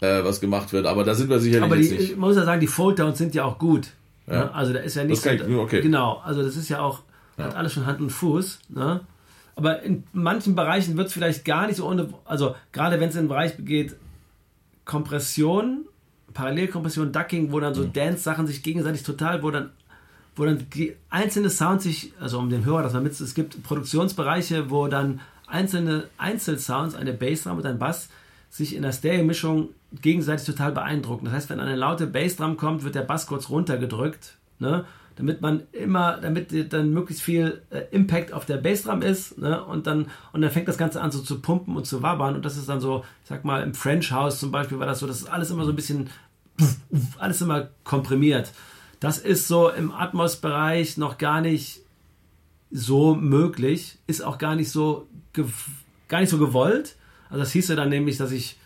Speaker 2: äh, was gemacht wird. Aber da sind wir sicherlich
Speaker 1: Aber die,
Speaker 2: jetzt nicht.
Speaker 1: man muss ja sagen, die Folddowns sind ja auch gut.
Speaker 2: Ja.
Speaker 1: Ne? Also da ist ja nicht
Speaker 2: Das kann ich- okay.
Speaker 1: genau. Also das ist ja auch hat alles schon Hand und Fuß. Ne? Aber in manchen Bereichen wird es vielleicht gar nicht so ohne. Also gerade wenn es in den Bereich geht, Kompression, Parallelkompression, Ducking, wo dann so Dance-Sachen sich gegenseitig total, wo dann wo dann die einzelne Sounds sich, also um den Hörer, dass man mit, es gibt Produktionsbereiche, wo dann einzelne Einzelsounds, eine Bassdrum und ein Bass, sich in der Stereo-Mischung gegenseitig total beeindrucken. Das heißt, wenn eine laute Bassdrum kommt, wird der Bass kurz runtergedrückt, ne? damit man immer, damit dann möglichst viel äh, Impact auf der Bassdrum ist, ne? und dann und dann fängt das Ganze an so zu pumpen und zu wabbern und das ist dann so, ich sag mal im French House zum Beispiel war das so, das ist alles immer so ein bisschen alles immer komprimiert. Das ist so im Atmos-Bereich noch gar nicht so möglich, ist auch gar nicht so gar nicht so gewollt. Also das hieße dann nämlich, dass ich,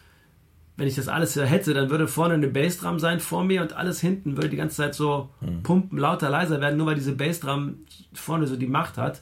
Speaker 1: wenn ich das alles hätte, dann würde vorne eine Bassdrum sein vor mir und alles hinten würde die ganze Zeit so pumpen, lauter, leiser werden, nur weil diese Bassdrum vorne so die Macht hat.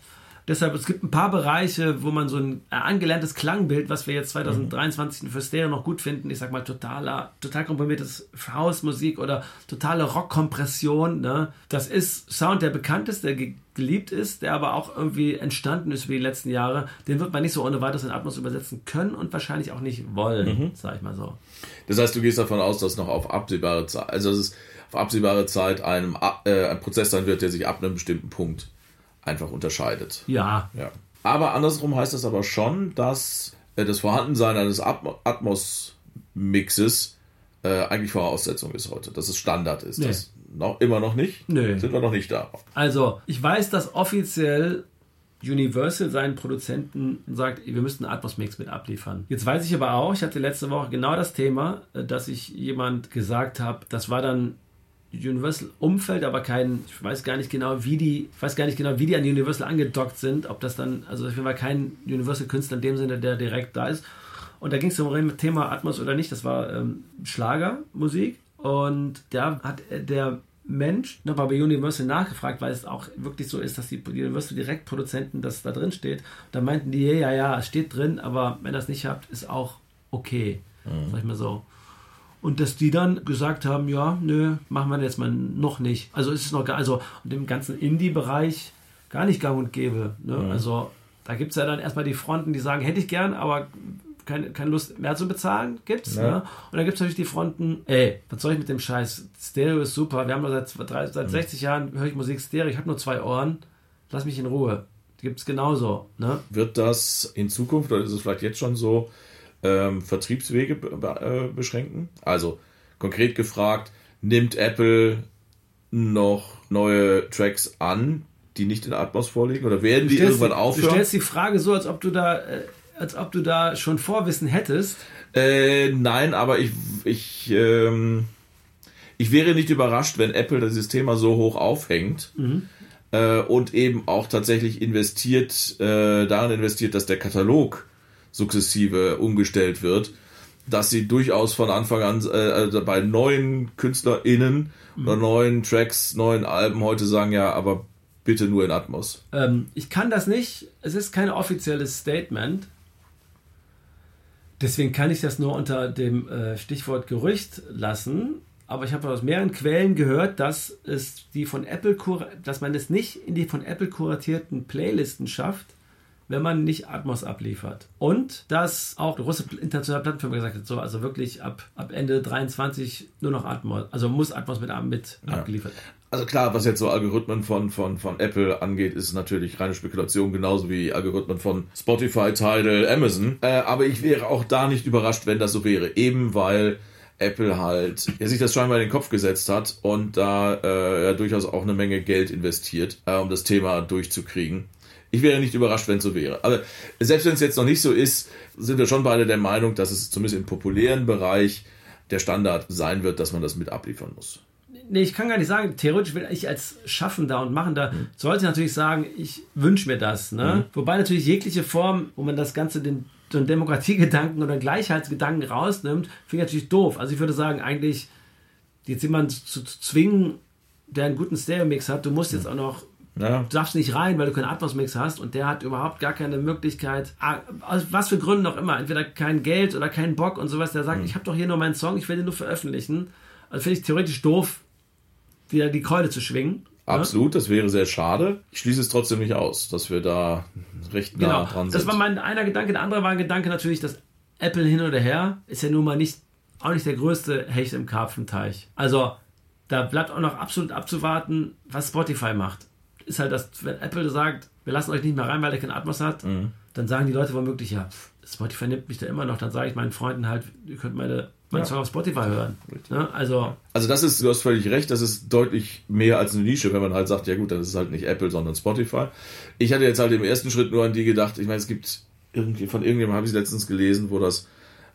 Speaker 1: Deshalb, es gibt ein paar Bereiche, wo man so ein äh, angelerntes Klangbild, was wir jetzt 2023 für Stereo noch gut finden, ich sag mal totaler, total komprimiertes Hausmusik oder totale Rockkompression, ne? das ist Sound, der bekannt ist, der ge geliebt ist, der aber auch irgendwie entstanden ist über die letzten Jahre. Den wird man nicht so ohne weiteres in Atmos übersetzen können und wahrscheinlich auch nicht wollen, sag ich mal so.
Speaker 2: Das heißt, du gehst davon aus, dass noch auf absehbare Zeit, also dass es auf absehbare Zeit einem, äh, ein Prozess sein wird, der sich ab einem bestimmten Punkt einfach unterscheidet.
Speaker 1: Ja,
Speaker 2: Ja. Aber andersrum heißt das aber schon, dass äh, das Vorhandensein eines Atmo- Atmos-Mixes äh, eigentlich Voraussetzung ist heute, dass es Standard ist.
Speaker 1: Nee.
Speaker 2: Das noch, immer noch nicht?
Speaker 1: Nö.
Speaker 2: Sind wir noch nicht da.
Speaker 1: Also, ich weiß, dass offiziell Universal seinen Produzenten sagt, wir müssten einen Atmos-Mix mit abliefern. Jetzt weiß ich aber auch, ich hatte letzte Woche genau das Thema, äh, dass ich jemand gesagt habe, das war dann Universal Umfeld, aber kein, ich weiß gar nicht genau, wie die, ich weiß gar nicht genau, wie die an Universal angedockt sind, ob das dann, also ich war kein Universal Künstler in dem Sinne, der direkt da ist. Und da ging es um das Thema Atmos oder nicht, das war ähm, Schlagermusik. Und da hat äh, der Mensch nochmal bei Universal nachgefragt, weil es auch wirklich so ist, dass die Universal Direktproduzenten das da drin steht. Da meinten die, ja, ja, es steht drin, aber wenn ihr das nicht habt, ist auch okay. Sag ich mal so. Und dass die dann gesagt haben, ja, nö, machen wir jetzt mal noch nicht. Also ist es noch gar, also und im ganzen Indie-Bereich gar nicht gang und gäbe. Ne? Also da gibt es ja dann erstmal die Fronten, die sagen, hätte ich gern, aber keine, keine Lust mehr zu bezahlen, gibt's.
Speaker 2: Ja.
Speaker 1: Ne? Und dann gibt es natürlich die Fronten, ey, was soll ich mit dem Scheiß? Stereo ist super, wir haben doch seit, drei- seit 60 Jahren, höre ich Musik Stereo, ich habe nur zwei Ohren, lass mich in Ruhe. Gibt es genauso. Ne?
Speaker 2: Wird das in Zukunft, oder ist es vielleicht jetzt schon so, ähm, Vertriebswege be äh, beschränken? Also konkret gefragt, nimmt Apple noch neue Tracks an, die nicht in Atmos vorliegen? Oder werden die irgendwann
Speaker 1: die- Du
Speaker 2: aufhören?
Speaker 1: stellst die Frage so, als ob du da, äh, als ob du da schon Vorwissen hättest.
Speaker 2: Äh, nein, aber ich, ich, ähm, ich wäre nicht überrascht, wenn Apple dieses Thema so hoch aufhängt äh, und eben auch tatsächlich investiert, äh, daran investiert, dass der Katalog sukzessive umgestellt wird, dass sie durchaus von Anfang an äh, also bei neuen KünstlerInnen oder neuen Tracks, neuen Alben heute sagen, ja, aber bitte nur in Atmos.
Speaker 1: Ähm, ich kann das nicht. Es ist kein offizielles Statement. Deswegen kann ich das nur unter dem äh, Stichwort Gerücht lassen. Aber ich habe aus mehreren Quellen gehört, dass es die von Apple dass man es nicht in die von Apple kuratierten Playlisten schafft, wenn man nicht Atmos abliefert. Und dass auch große internationale Plattenfirma gesagt hat, so also wirklich ab, ab Ende 23 nur noch Atmos, also muss Atmos mit, mit abgeliefert.
Speaker 2: Also klar, was jetzt so Algorithmen von, von, von Apple angeht, ist natürlich reine Spekulation, genauso wie Algorithmen von Spotify, Tidal, Amazon. Äh, aber ich wäre auch da nicht überrascht, wenn das so wäre. Eben weil Apple halt ja, sich das scheinbar in den Kopf gesetzt hat und da äh, ja, durchaus auch eine Menge Geld investiert, äh, um das Thema durchzukriegen. Ich wäre nicht überrascht, wenn es so wäre. Aber selbst wenn es jetzt noch nicht so ist, sind wir schon beide der Meinung, dass es zumindest im populären Bereich der Standard sein wird, dass man das mit abliefern muss.
Speaker 1: Nee, ich kann gar nicht sagen, theoretisch will ich als Schaffender und Machender, sollte natürlich sagen, ich wünsche mir das. Ne? Wobei natürlich jegliche Form, wo man das Ganze den, den Demokratiegedanken oder Gleichheitsgedanken rausnimmt, finde ich natürlich doof. Also ich würde sagen, eigentlich jetzt jemanden zu, zu zwingen, der einen guten Stereo-Mix hat, du musst jetzt auch noch Ja. Du darfst nicht rein, weil du keinen Atmos-Mix hast und der hat überhaupt gar keine Möglichkeit, aus was für Gründen auch immer, entweder kein Geld oder keinen Bock und sowas, der sagt, mhm. ich habe doch hier nur meinen Song, ich will den nur veröffentlichen. Also finde ich theoretisch doof, wieder die Keule zu schwingen.
Speaker 2: Absolut, das wäre sehr schade. Ich schließe es trotzdem nicht aus, dass wir da recht nah genau. dran
Speaker 1: sind. Das war mein einer Gedanke. Der andere war ein Gedanke natürlich, dass Apple hin oder her ist ja nun mal nicht, auch nicht der größte Hecht im Karpfenteich. Also da bleibt auch noch absolut abzuwarten, was Spotify macht. Ist halt, dass wenn Apple sagt, wir lassen euch nicht mehr rein, weil er keinen Atmos hat, mhm. dann sagen die Leute womöglich, ja, Spotify nimmt mich da immer noch. Dann sage ich meinen Freunden halt, ihr könnt meine meinen ja. Song auf Spotify hören. Ne? Also,
Speaker 2: also das ist, du hast völlig recht, das ist deutlich mehr als eine Nische, wenn man halt sagt, ja gut, dann ist es halt nicht Apple, sondern Spotify. Ich hatte jetzt halt im ersten Schritt nur an die gedacht, ich meine, es gibt irgendwie, von irgendjemandem habe ich letztens gelesen, wo das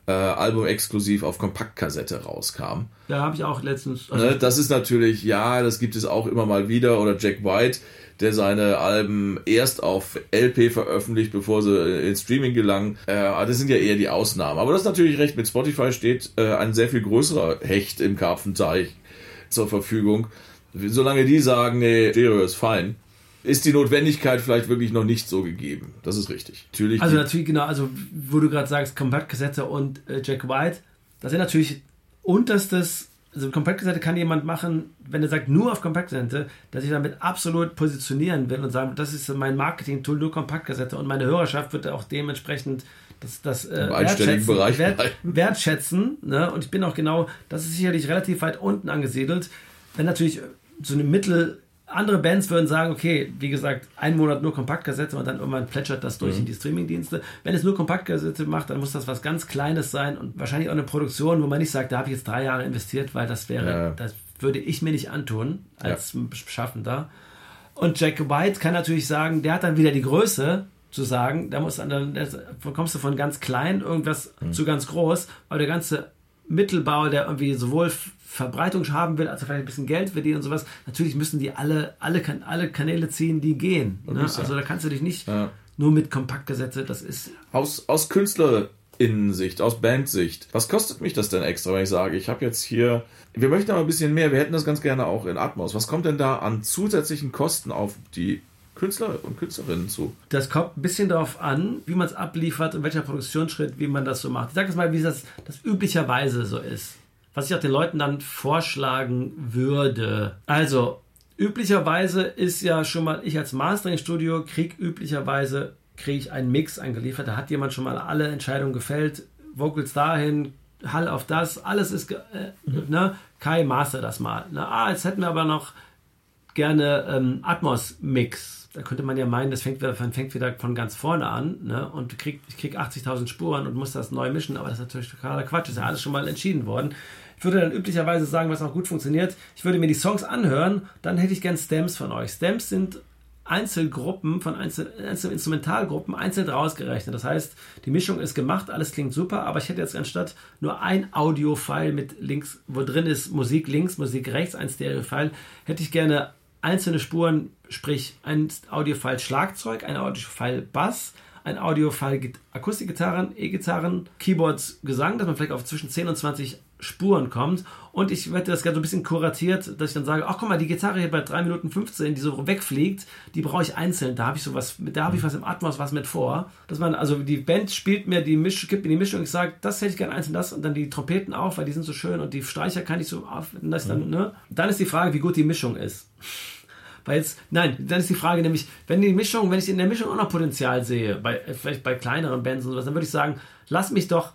Speaker 2: äh, Album exklusiv auf Kompaktkassette rauskam.
Speaker 1: Ja, habe ich auch letztens.
Speaker 2: Also ne? Das ist natürlich, ja, das gibt es auch immer mal wieder. Oder Jack White, der seine Alben erst auf LP veröffentlicht, bevor sie ins Streaming gelangen. Äh, das sind ja eher die Ausnahmen. Aber das ist natürlich recht. Mit Spotify steht äh, ein sehr viel größerer Hecht im Karpfenteich zur Verfügung. Solange die sagen, nee, Stereo ist fein, ist die Notwendigkeit vielleicht wirklich noch nicht so gegeben. Das ist richtig.
Speaker 1: Natürlich. Also natürlich, genau, also wo du gerade sagst, Kompaktkassette und äh, Jack White, das sind natürlich unterstes also Kompaktkassette kann jemand machen, wenn er sagt, nur auf Kompaktkassette, dass ich damit absolut positionieren will und sagen, das ist mein Marketing-Tool, nur Kompaktkassette und meine Hörerschaft wird auch dementsprechend das, das äh, wertschätzen, Bereich wert, wertschätzen ne? und ich bin auch genau, das ist sicherlich relativ weit unten angesiedelt. Wenn natürlich so eine Mittel andere Bands würden sagen, okay, wie gesagt, einen Monat nur Kompaktkassette und dann irgendwann plätschert das durch mhm. in die Streamingdienste. Wenn es nur Kompaktkassette macht, dann muss das was ganz Kleines sein und wahrscheinlich auch eine Produktion, wo man nicht sagt, da habe ich jetzt drei Jahre investiert, weil das wäre, ja. das würde ich mir nicht antun als ja. Schaffender. Und Jack White kann natürlich sagen, der hat dann wieder die Größe zu sagen, da muss dann, da kommst du von ganz klein irgendwas mhm. zu ganz groß, weil der ganze Mittelbau, der irgendwie sowohl Verbreitung haben will, also vielleicht ein bisschen Geld verdienen und sowas, natürlich müssen die alle, alle, alle Kanäle ziehen, die gehen. Ne? Also da kannst du dich nicht ja. nur mit Kompaktgesetze, das ist.
Speaker 2: Aus, aus Künstlerinnensicht, aus Bandsicht, was kostet mich das denn extra, wenn ich sage, ich habe jetzt hier, wir möchten aber ein bisschen mehr, wir hätten das ganz gerne auch in Atmos. Was kommt denn da an zusätzlichen Kosten auf die Künstler und Künstlerinnen zu?
Speaker 1: Das kommt ein bisschen darauf an, wie man es abliefert und welcher Produktionsschritt, wie man das so macht. Ich sage das mal, wie das, das üblicherweise so ist was ich auch den Leuten dann vorschlagen würde. Also, üblicherweise ist ja schon mal, ich als Mastering-Studio kriege üblicherweise kriege ich einen Mix eingeliefert. Da hat jemand schon mal alle Entscheidungen gefällt. Vocals dahin, Hall auf das, alles ist, äh, mhm. ne? Kai master das mal. Ne? Ah, jetzt hätten wir aber noch gerne ähm, Atmos-Mix. Da könnte man ja meinen, das fängt, fängt wieder von ganz vorne an ne? und krieg, ich kriege 80.000 Spuren und muss das neu mischen, aber das ist natürlich totaler Quatsch. Das ist ja alles schon mal entschieden worden. Ich würde dann üblicherweise sagen, was auch gut funktioniert. Ich würde mir die Songs anhören, dann hätte ich gern Stems von euch. Stems sind Einzelgruppen von Einzel Instrumentalgruppen einzeln rausgerechnet. Das heißt, die Mischung ist gemacht, alles klingt super, aber ich hätte jetzt anstatt nur ein Audio-File mit links, wo drin ist Musik links, Musik rechts, ein Stereo-File, hätte ich gerne einzelne Spuren, sprich ein Audio-File Schlagzeug, ein Audio-File Bass, ein Audio-File Akustikgitarren, E-Gitarren, Keyboards, Gesang, dass man vielleicht auf zwischen 10 und 20 Spuren kommt. Und ich werde das gerne so ein bisschen kuratiert, dass ich dann sage, ach guck mal, die Gitarre hier bei 3 Minuten 15, die so wegfliegt, die brauche ich einzeln. Da habe ich sowas, da habe ich was im Atmos, was mit vor. Dass man, also die Band spielt mir die Mischung, gibt mir die Mischung, ich sage, das hätte ich gerne einzeln, das und dann die Trompeten auf, weil die sind so schön und die Streicher kann ich so auf, dass dann, ne? Dann ist die Frage, wie gut die Mischung ist. Weil jetzt, nein, dann ist die Frage nämlich, wenn die Mischung, wenn ich in der Mischung auch noch Potenzial sehe, bei, vielleicht bei kleineren Bands und sowas, dann würde ich sagen, lass mich doch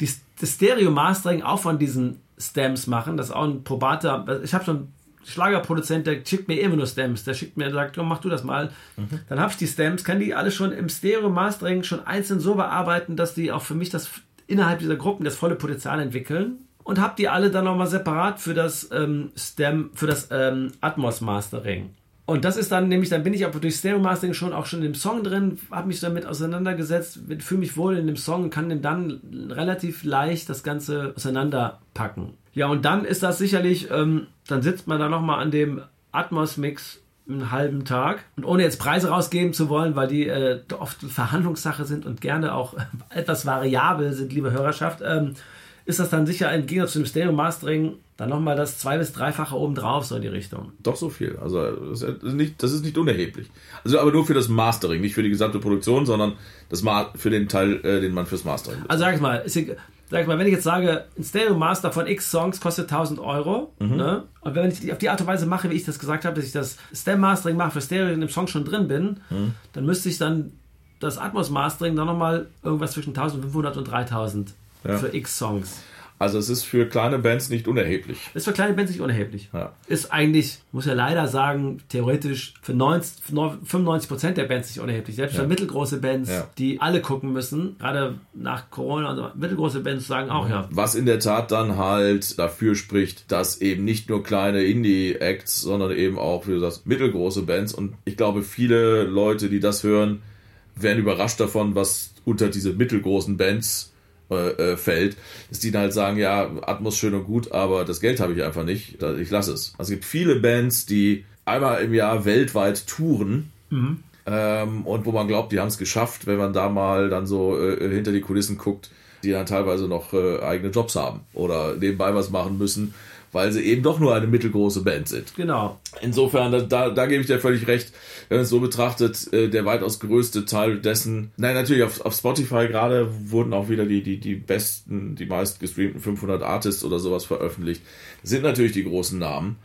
Speaker 1: die, das Stereo-Mastering auch von diesen Stems machen. Das ist auch ein probater. Ich habe schon einen Schlagerproduzent, der schickt mir immer nur Stems. Der schickt mir, sagt, mach du das mal. Mhm. Dann habe ich die Stems, kann die alle schon im Stereo-Mastering schon einzeln so bearbeiten, dass die auch für mich das innerhalb dieser Gruppen das volle Potenzial entwickeln. Und habe die alle dann nochmal separat für das ähm, Stem, für das ähm, Atmos-Mastering. Und das ist dann nämlich, dann bin ich aber durch Stereo Mastering schon auch schon in dem Song drin, habe mich damit auseinandergesetzt, fühle mich wohl in dem Song und kann dann relativ leicht das Ganze auseinanderpacken. Ja, und dann ist das sicherlich, ähm, dann sitzt man da nochmal an dem Atmos-Mix einen halben Tag. Und ohne jetzt Preise rausgeben zu wollen, weil die äh, oft Verhandlungssache sind und gerne auch etwas variabel sind, liebe Hörerschaft, ähm, ist das dann sicher im Gegensatz zu dem Stereo-Mastering dann nochmal das zwei- bis dreifache obendrauf, so in die Richtung.
Speaker 2: Doch so viel. Also das ist, nicht, das ist nicht unerheblich. Also aber nur für das Mastering, nicht für die gesamte Produktion, sondern das Ma für den Teil, äh, den man fürs Mastering
Speaker 1: bezahlt. Also sag ich mal, ist, sag ich mal, wenn ich jetzt sage, ein Stereo-Master von X Songs kostet 1000 Euro, mhm. ne? und wenn ich auf die Art und Weise mache, wie ich das gesagt habe, dass ich das Stem-Mastering mache für Stereo in dem Song schon drin bin, mhm. dann müsste ich dann das Atmos-Mastering dann nochmal irgendwas zwischen 1500 und 3000 ja. für X Songs.
Speaker 2: Also es ist für kleine Bands nicht unerheblich.
Speaker 1: Ist für kleine Bands nicht unerheblich. Ja. Ist eigentlich, muss ja leider sagen, theoretisch für 90, 95 Prozent der Bands nicht unerheblich. Selbst ja. für mittelgroße Bands, ja. die alle gucken müssen, gerade nach Corona, also mittelgroße Bands sagen auch ja.
Speaker 2: Was in der Tat dann halt dafür spricht, dass eben nicht nur kleine Indie-Acts, sondern eben auch, wie du sagst, mittelgroße Bands und ich glaube, viele Leute, die das hören, werden überrascht davon, was unter diese mittelgroßen Bands äh, äh, fällt, dass die dann halt sagen, ja, Atmos schön und gut, aber das Geld habe ich einfach nicht, ich lasse es. Also es gibt viele Bands, die einmal im Jahr weltweit touren mhm. ähm, und wo man glaubt, die haben es geschafft, wenn man da mal dann so äh, hinter die Kulissen guckt, die dann teilweise noch äh, eigene Jobs haben oder nebenbei was machen müssen weil sie eben doch nur eine mittelgroße Band sind.
Speaker 1: Genau.
Speaker 2: Insofern, da, da, da gebe ich dir völlig recht, wenn man es so betrachtet, äh, der weitaus größte Teil dessen, nein, natürlich auf, auf Spotify gerade wurden auch wieder die, die, die besten, die meist gestreamten 500 Artists oder sowas veröffentlicht. Das sind natürlich die großen Namen.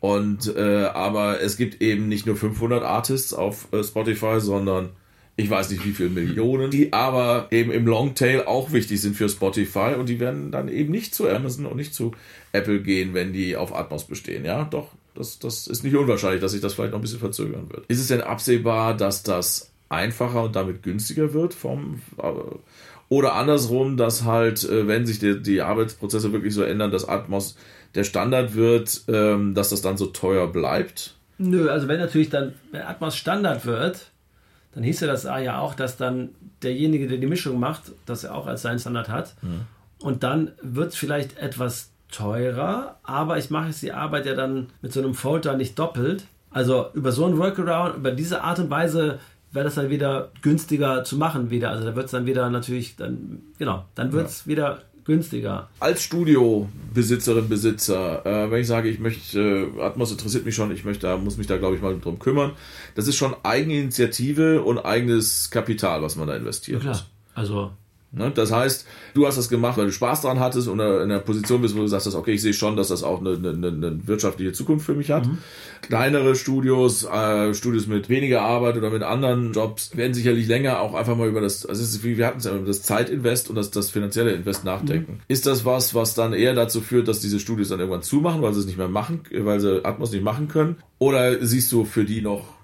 Speaker 2: Und, äh, aber es gibt eben nicht nur 500 Artists auf äh, Spotify, sondern ich weiß nicht wie viele Millionen, die aber eben im Longtail auch wichtig sind für Spotify und die werden dann eben nicht zu Amazon und nicht zu Apple gehen, wenn die auf Atmos bestehen. Ja, doch, das, das ist nicht unwahrscheinlich, dass sich das vielleicht noch ein bisschen verzögern wird. Ist es denn absehbar, dass das einfacher und damit günstiger wird vom äh, oder andersrum, dass halt, äh, wenn sich die, die Arbeitsprozesse wirklich so ändern, dass Atmos der Standard wird, ähm, dass das dann so teuer bleibt?
Speaker 1: Nö, also wenn natürlich dann, wenn Atmos Standard wird, dann hieße das ja auch, dass dann derjenige, der die Mischung macht, das er auch als seinen Standard hat. Mhm. Und dann wird es vielleicht etwas teurer, aber ich mache jetzt die Arbeit ja dann mit so einem Folder nicht doppelt. Also über so einen Workaround, über diese Art und Weise wäre das dann wieder günstiger zu machen wieder. Also da wird es dann wieder natürlich, dann, genau, dann wird es ja. wieder günstiger.
Speaker 2: Als Studiobesitzerin, Besitzer, äh, wenn ich sage, ich möchte, äh, Atmos interessiert mich schon, ich möchte, muss mich da, glaube ich, mal drum kümmern. Das ist schon Eigeninitiative und eigenes Kapital, was man da investiert.
Speaker 1: Ja, klar. Also?
Speaker 2: Das heißt, du hast das gemacht, weil du Spaß daran hattest und in einer Position bist, wo du sagst, okay, ich sehe schon, dass das auch eine, eine, eine wirtschaftliche Zukunft für mich hat. Mhm. Kleinere Studios, äh, Studios mit weniger Arbeit oder mit anderen Jobs werden sicherlich länger auch einfach mal über das, also ist, wir hatten es ja, über das Zeitinvest und das, das finanzielle Invest nachdenken. Mhm. Ist das was, was dann eher dazu führt, dass diese Studios dann irgendwann zumachen, weil sie es nicht mehr machen, weil sie Atmos nicht machen können? Oder siehst du für die noch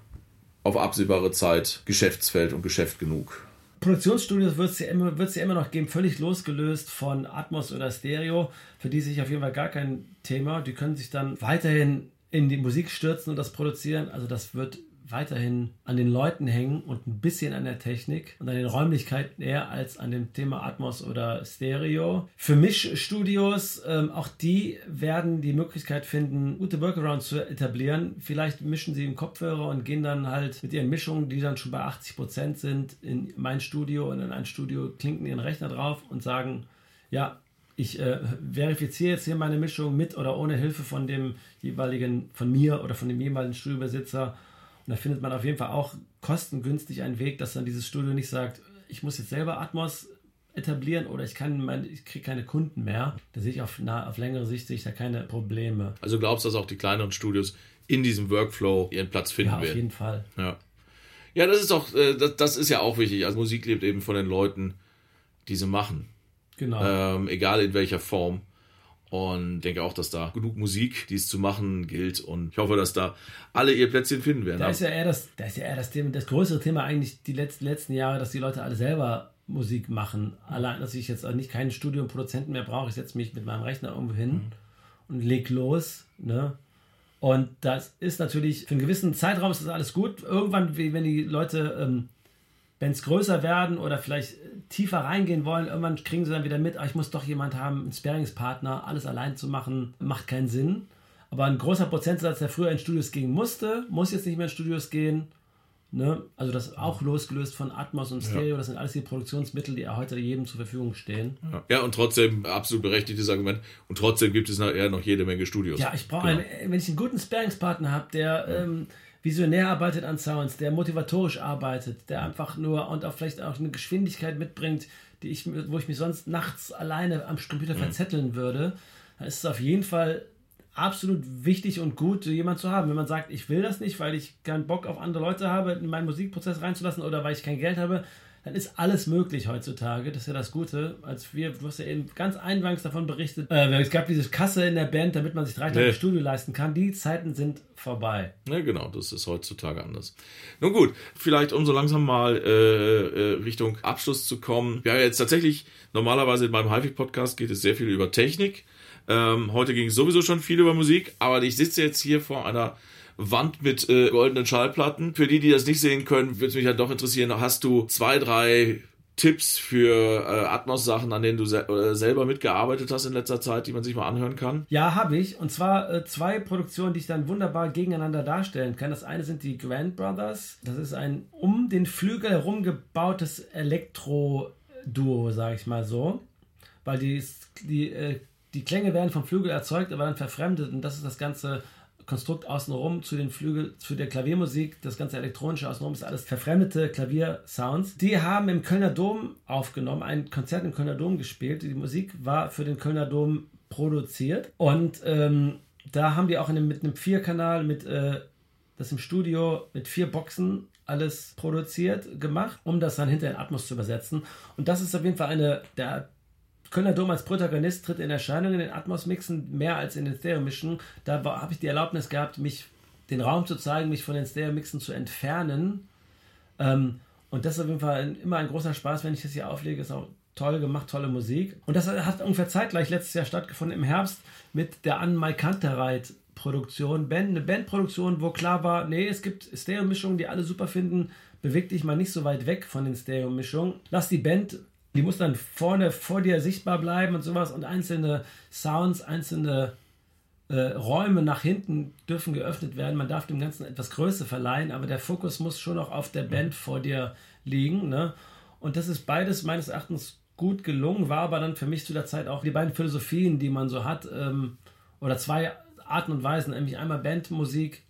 Speaker 2: auf absehbare Zeit Geschäftsfeld und Geschäft genug?
Speaker 1: Produktionsstudios wird es ja, immer, ja immer noch geben, völlig losgelöst von Atmos oder Stereo. Für die sich auf jeden Fall gar kein Thema. Die können sich dann weiterhin in die Musik stürzen und das produzieren. Also das wird weiterhin an den Leuten hängen und ein bisschen an der Technik und an den Räumlichkeiten eher als an dem Thema Atmos oder Stereo. Für Mischstudios, ähm, auch die werden die Möglichkeit finden, gute Workarounds zu etablieren. Vielleicht mischen sie im Kopfhörer und gehen dann halt mit ihren Mischungen, die dann schon bei 80 Prozent sind, in mein Studio und in ein Studio klinken ihren Rechner drauf und sagen, ja, ich äh, verifiziere jetzt hier meine Mischung mit oder ohne Hilfe von dem jeweiligen, von mir oder von dem jeweiligen Studiobesitzer und da findet man auf jeden Fall auch kostengünstig einen Weg, dass dann dieses Studio nicht sagt, ich muss jetzt selber Atmos etablieren oder ich kann mein, ich kriege keine Kunden mehr. Da sehe ich auf, na, auf längere Sicht sehe ich da keine Probleme.
Speaker 2: Also glaubst du, dass auch die kleineren Studios in diesem Workflow ihren Platz finden werden? Ja,
Speaker 1: auf jeden Fall.
Speaker 2: Ja. Ja, das ist auch, äh, das, das ist ja auch wichtig. Also Musik lebt eben von den Leuten, die sie machen.
Speaker 1: Genau.
Speaker 2: Ähm, egal in welcher Form. Und denke auch, dass da genug Musik, die es zu machen gilt. Und ich hoffe, dass da alle ihr Plätzchen finden werden.
Speaker 1: Da ist ja eher das, da ist ja eher das, Thema, das größere Thema eigentlich die letzten, letzten Jahre, dass die Leute alle selber Musik machen. Allein, dass ich jetzt auch nicht keinen Studio und Produzenten mehr brauche. Ich setze mich mit meinem Rechner irgendwo hin mhm. und leg los. Ne? Und das ist natürlich, für einen gewissen Zeitraum ist das alles gut. Irgendwann, wenn die Leute ähm, Bands größer werden oder vielleicht tiefer reingehen wollen, irgendwann kriegen sie dann wieder mit, ah, ich muss doch jemand haben, einen Sparingspartner, alles allein zu machen, macht keinen Sinn. Aber ein großer Prozentsatz, der früher in Studios gehen musste, muss jetzt nicht mehr in Studios gehen. Ne? Also das auch losgelöst von Atmos und Stereo, ja. das sind alles die Produktionsmittel, die heute jedem zur Verfügung stehen.
Speaker 2: Ja, ja und trotzdem, absolut berechtigtes Argument, und trotzdem gibt es nachher noch jede Menge Studios.
Speaker 1: Ja, ich brauche, genau. wenn ich einen guten Sparingspartner habe, der ähm, visionär arbeitet an Sounds, der motivatorisch arbeitet, der einfach nur und auch vielleicht auch eine Geschwindigkeit mitbringt, die ich, wo ich mich sonst nachts alleine am Computer mhm. verzetteln würde, dann ist es auf jeden Fall absolut wichtig und gut, jemanden zu haben. Wenn man sagt, ich will das nicht, weil ich keinen Bock auf andere Leute habe, in meinen Musikprozess reinzulassen oder weil ich kein Geld habe, dann ist alles möglich heutzutage. Das ist ja das Gute. Als wir, du hast ja eben ganz eingangs davon berichtet, äh, es gab diese Kasse in der Band, damit man sich drei Tage nee. Studio leisten kann. Die Zeiten sind vorbei.
Speaker 2: Ja, genau, das ist heutzutage anders. Nun gut, vielleicht um so langsam mal äh, äh, Richtung Abschluss zu kommen. Ja, jetzt tatsächlich, normalerweise in meinem HiFi-Podcast geht es sehr viel über Technik. Ähm, heute ging es sowieso schon viel über Musik, aber ich sitze jetzt hier vor einer Wand mit äh, goldenen Schallplatten. Für die, die das nicht sehen können, würde es mich ja doch interessieren, hast du zwei, drei Tipps für äh, Atmos-Sachen, an denen du se äh, selber mitgearbeitet hast in letzter Zeit, die man sich mal anhören kann?
Speaker 1: Ja, habe ich. Und zwar äh, zwei Produktionen, die ich dann wunderbar gegeneinander darstellen kann. Das eine sind die Grand Brothers. Das ist ein um den Flügel herum gebautes Elektro-Duo, sage ich mal so. Weil die, die äh, die Klänge werden vom Flügel erzeugt, aber dann verfremdet und das ist das ganze Konstrukt außenrum zu den Flügel, zu der Klaviermusik, das ganze elektronische außenrum ist alles verfremdete Klaviersounds. Die haben im Kölner Dom aufgenommen, ein Konzert im Kölner Dom gespielt. Die Musik war für den Kölner Dom produziert und ähm, da haben die auch in mit einem Vierkanal mit äh, das im Studio mit vier Boxen alles produziert gemacht, um das dann hinter in Atmos zu übersetzen. Und das ist auf jeden Fall eine der Kölner Dom als Protagonist tritt in Erscheinung in den Atmos-Mixen mehr als in den Stereo-Mischen. Da habe ich die Erlaubnis gehabt, mich den Raum zu zeigen, mich von den Stereo-Mixen zu entfernen. Ähm, und das ist auf jeden Fall immer ein großer Spaß, wenn ich das hier auflege. Ist auch toll gemacht, tolle Musik. Und das hat ungefähr zeitgleich letztes Jahr stattgefunden, im Herbst, mit der An Maikantereit Produktion, Band, eine Bandproduktion, wo klar war, nee, es gibt Stereo-Mischungen, die alle super finden, beweg dich mal nicht so weit weg von den Stereo-Mischungen. Lass die Band die muss dann vorne vor dir sichtbar bleiben und sowas und einzelne Sounds, einzelne äh, Räume nach hinten dürfen geöffnet werden. Man darf dem Ganzen etwas Größe verleihen, aber der Fokus muss schon auch auf der Band vor dir liegen. Ne? Und das ist beides meines Erachtens gut gelungen, war aber dann für mich zu der Zeit auch die beiden Philosophien, die man so hat, ähm, oder zwei Arten und Weisen, nämlich einmal Bandmusik,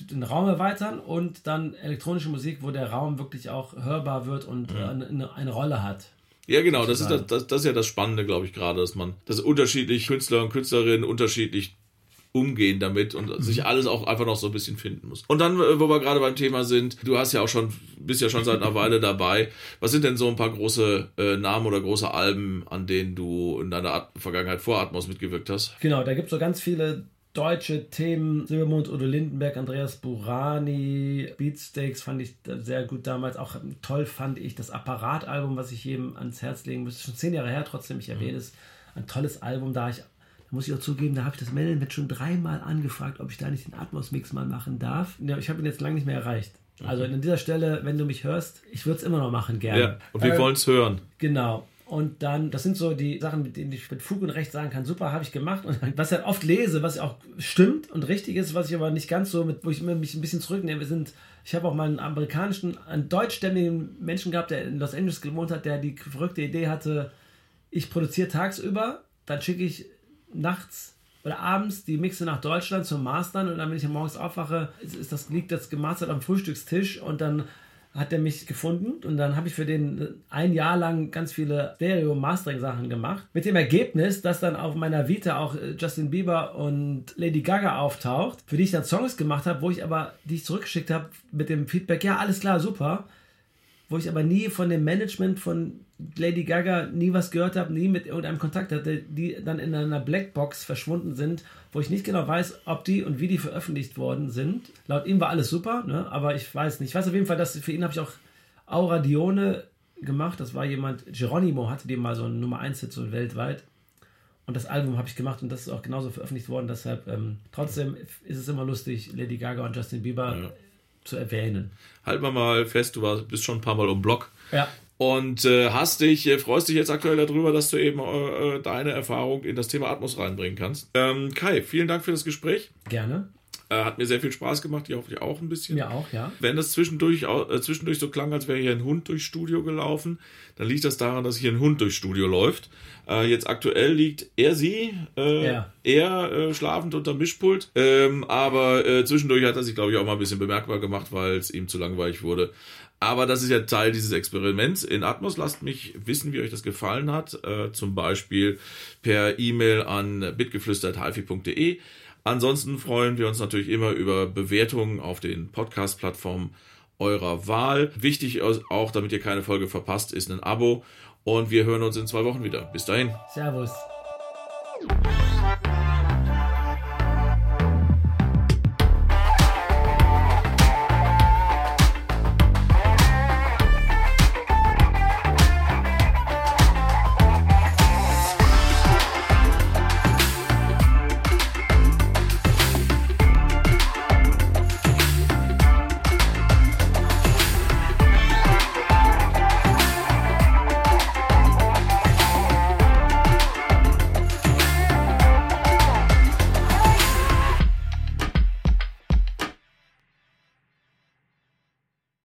Speaker 1: den Raum erweitern und dann elektronische Musik, wo der Raum wirklich auch hörbar wird und ja. eine, eine, Rolle hat.
Speaker 2: Ja, genau, das ist, das, das, das ist ja das Spannende, glaube ich, gerade, dass man, dass unterschiedlich Künstler und Künstlerinnen unterschiedlich umgehen damit und mhm. sich alles auch einfach noch so ein bisschen finden muss. Und dann, wo wir gerade beim Thema sind, du hast ja auch schon, bist ja schon seit einer Weile dabei. Was sind denn so ein paar große äh, Namen oder große Alben, an denen du in deiner Vergangenheit vor Atmos mitgewirkt hast?
Speaker 1: Genau, da gibt es so ganz viele deutsche Themen. Silbermond, Udo Lindenberg, Andreas Burani, Beatsteaks fand ich sehr gut damals. Auch toll fand ich das Apparatalbum, was ich jedem ans Herz legen müsste. Schon zehn Jahre her, trotzdem, ich erwähne es. Ein tolles Album, da ich, da muss ich auch zugeben, da habe ich das Management schon dreimal angefragt, ob ich da nicht den Atmos-Mix mal machen darf. Ja, ich habe ihn jetzt lange nicht mehr erreicht. Also an dieser Stelle, wenn du mich hörst, ich würde es immer noch machen, gerne. Ja,
Speaker 2: und wir äh, wollen es hören.
Speaker 1: Genau. Und dann, das sind so die Sachen, mit denen ich mit Fug und Recht sagen kann, super, habe ich gemacht. Und was ich halt oft lese, was auch stimmt und richtig ist, was ich aber nicht ganz so, mit, wo ich mich ein bisschen zurücknehme, sind, ich habe auch mal einen amerikanischen, einen deutschstämmigen Menschen gehabt, der in Los Angeles gewohnt hat, der die verrückte Idee hatte, ich produziere tagsüber, dann schicke ich nachts oder abends die Mixe nach Deutschland zum Mastern und dann, wenn ich morgens aufwache, ist, ist das, liegt das gemastert am Frühstückstisch und dann hat er mich gefunden und dann habe ich für den ein Jahr lang ganz viele Stereo-Mastering-Sachen gemacht. Mit dem Ergebnis, dass dann auf meiner Vita auch äh, Justin Bieber und Lady Gaga auftaucht, für die ich dann Songs gemacht habe, wo ich aber, die ich zurückgeschickt habe mit dem Feedback, ja, alles klar, super. Wo ich aber nie von dem Management von Lady Gaga nie was gehört habe, nie mit irgendeinem Kontakt hatte, die dann in einer Blackbox verschwunden sind, wo ich nicht genau weiß, ob die und wie die veröffentlicht worden sind. Laut ihm war alles super, ne? aber ich weiß nicht. Ich weiß auf jeden Fall, dass für ihn habe ich auch Aura Dione gemacht. Das war jemand, Geronimo hatte die mal so einen Nummer 1 Hit so weltweit. Und das Album habe ich gemacht und das ist auch genauso veröffentlicht worden. Deshalb ähm, trotzdem ist es immer lustig, Lady Gaga und Justin Bieber ja. zu erwähnen.
Speaker 2: Halten wir mal fest, du warst, bist schon ein paar Mal um Block.
Speaker 1: Ja
Speaker 2: und äh, hast dich, äh, freust dich jetzt aktuell darüber, dass du eben äh, deine Erfahrung in das Thema Atmos reinbringen kannst. Ähm, Kai, vielen Dank für das Gespräch.
Speaker 1: Gerne.
Speaker 2: Äh, hat mir sehr viel Spaß gemacht, die hoffe ich auch ein bisschen.
Speaker 1: Ja, auch, ja.
Speaker 2: Wenn das zwischendurch, äh, zwischendurch so klang, als wäre hier ein Hund durchs Studio gelaufen, dann liegt das daran, dass hier ein Hund durchs Studio läuft. Äh, jetzt aktuell liegt er, sie, äh,
Speaker 1: Ja.
Speaker 2: er äh, schlafend unter Mischpult. Ähm, aber äh, zwischendurch hat er sich, glaube ich, auch mal ein bisschen bemerkbar gemacht, weil es ihm zu langweilig wurde. Aber das ist ja Teil dieses Experiments. In Atmos lasst mich wissen, wie euch das gefallen hat. Äh, zum Beispiel per E-Mail an bitgeflüstert.hifi.de. Ansonsten freuen wir uns natürlich immer über Bewertungen auf den Podcast-Plattformen eurer Wahl. Wichtig auch, damit ihr keine Folge verpasst, ist ein Abo. Und wir hören uns in zwei Wochen wieder. Bis dahin.
Speaker 1: Servus.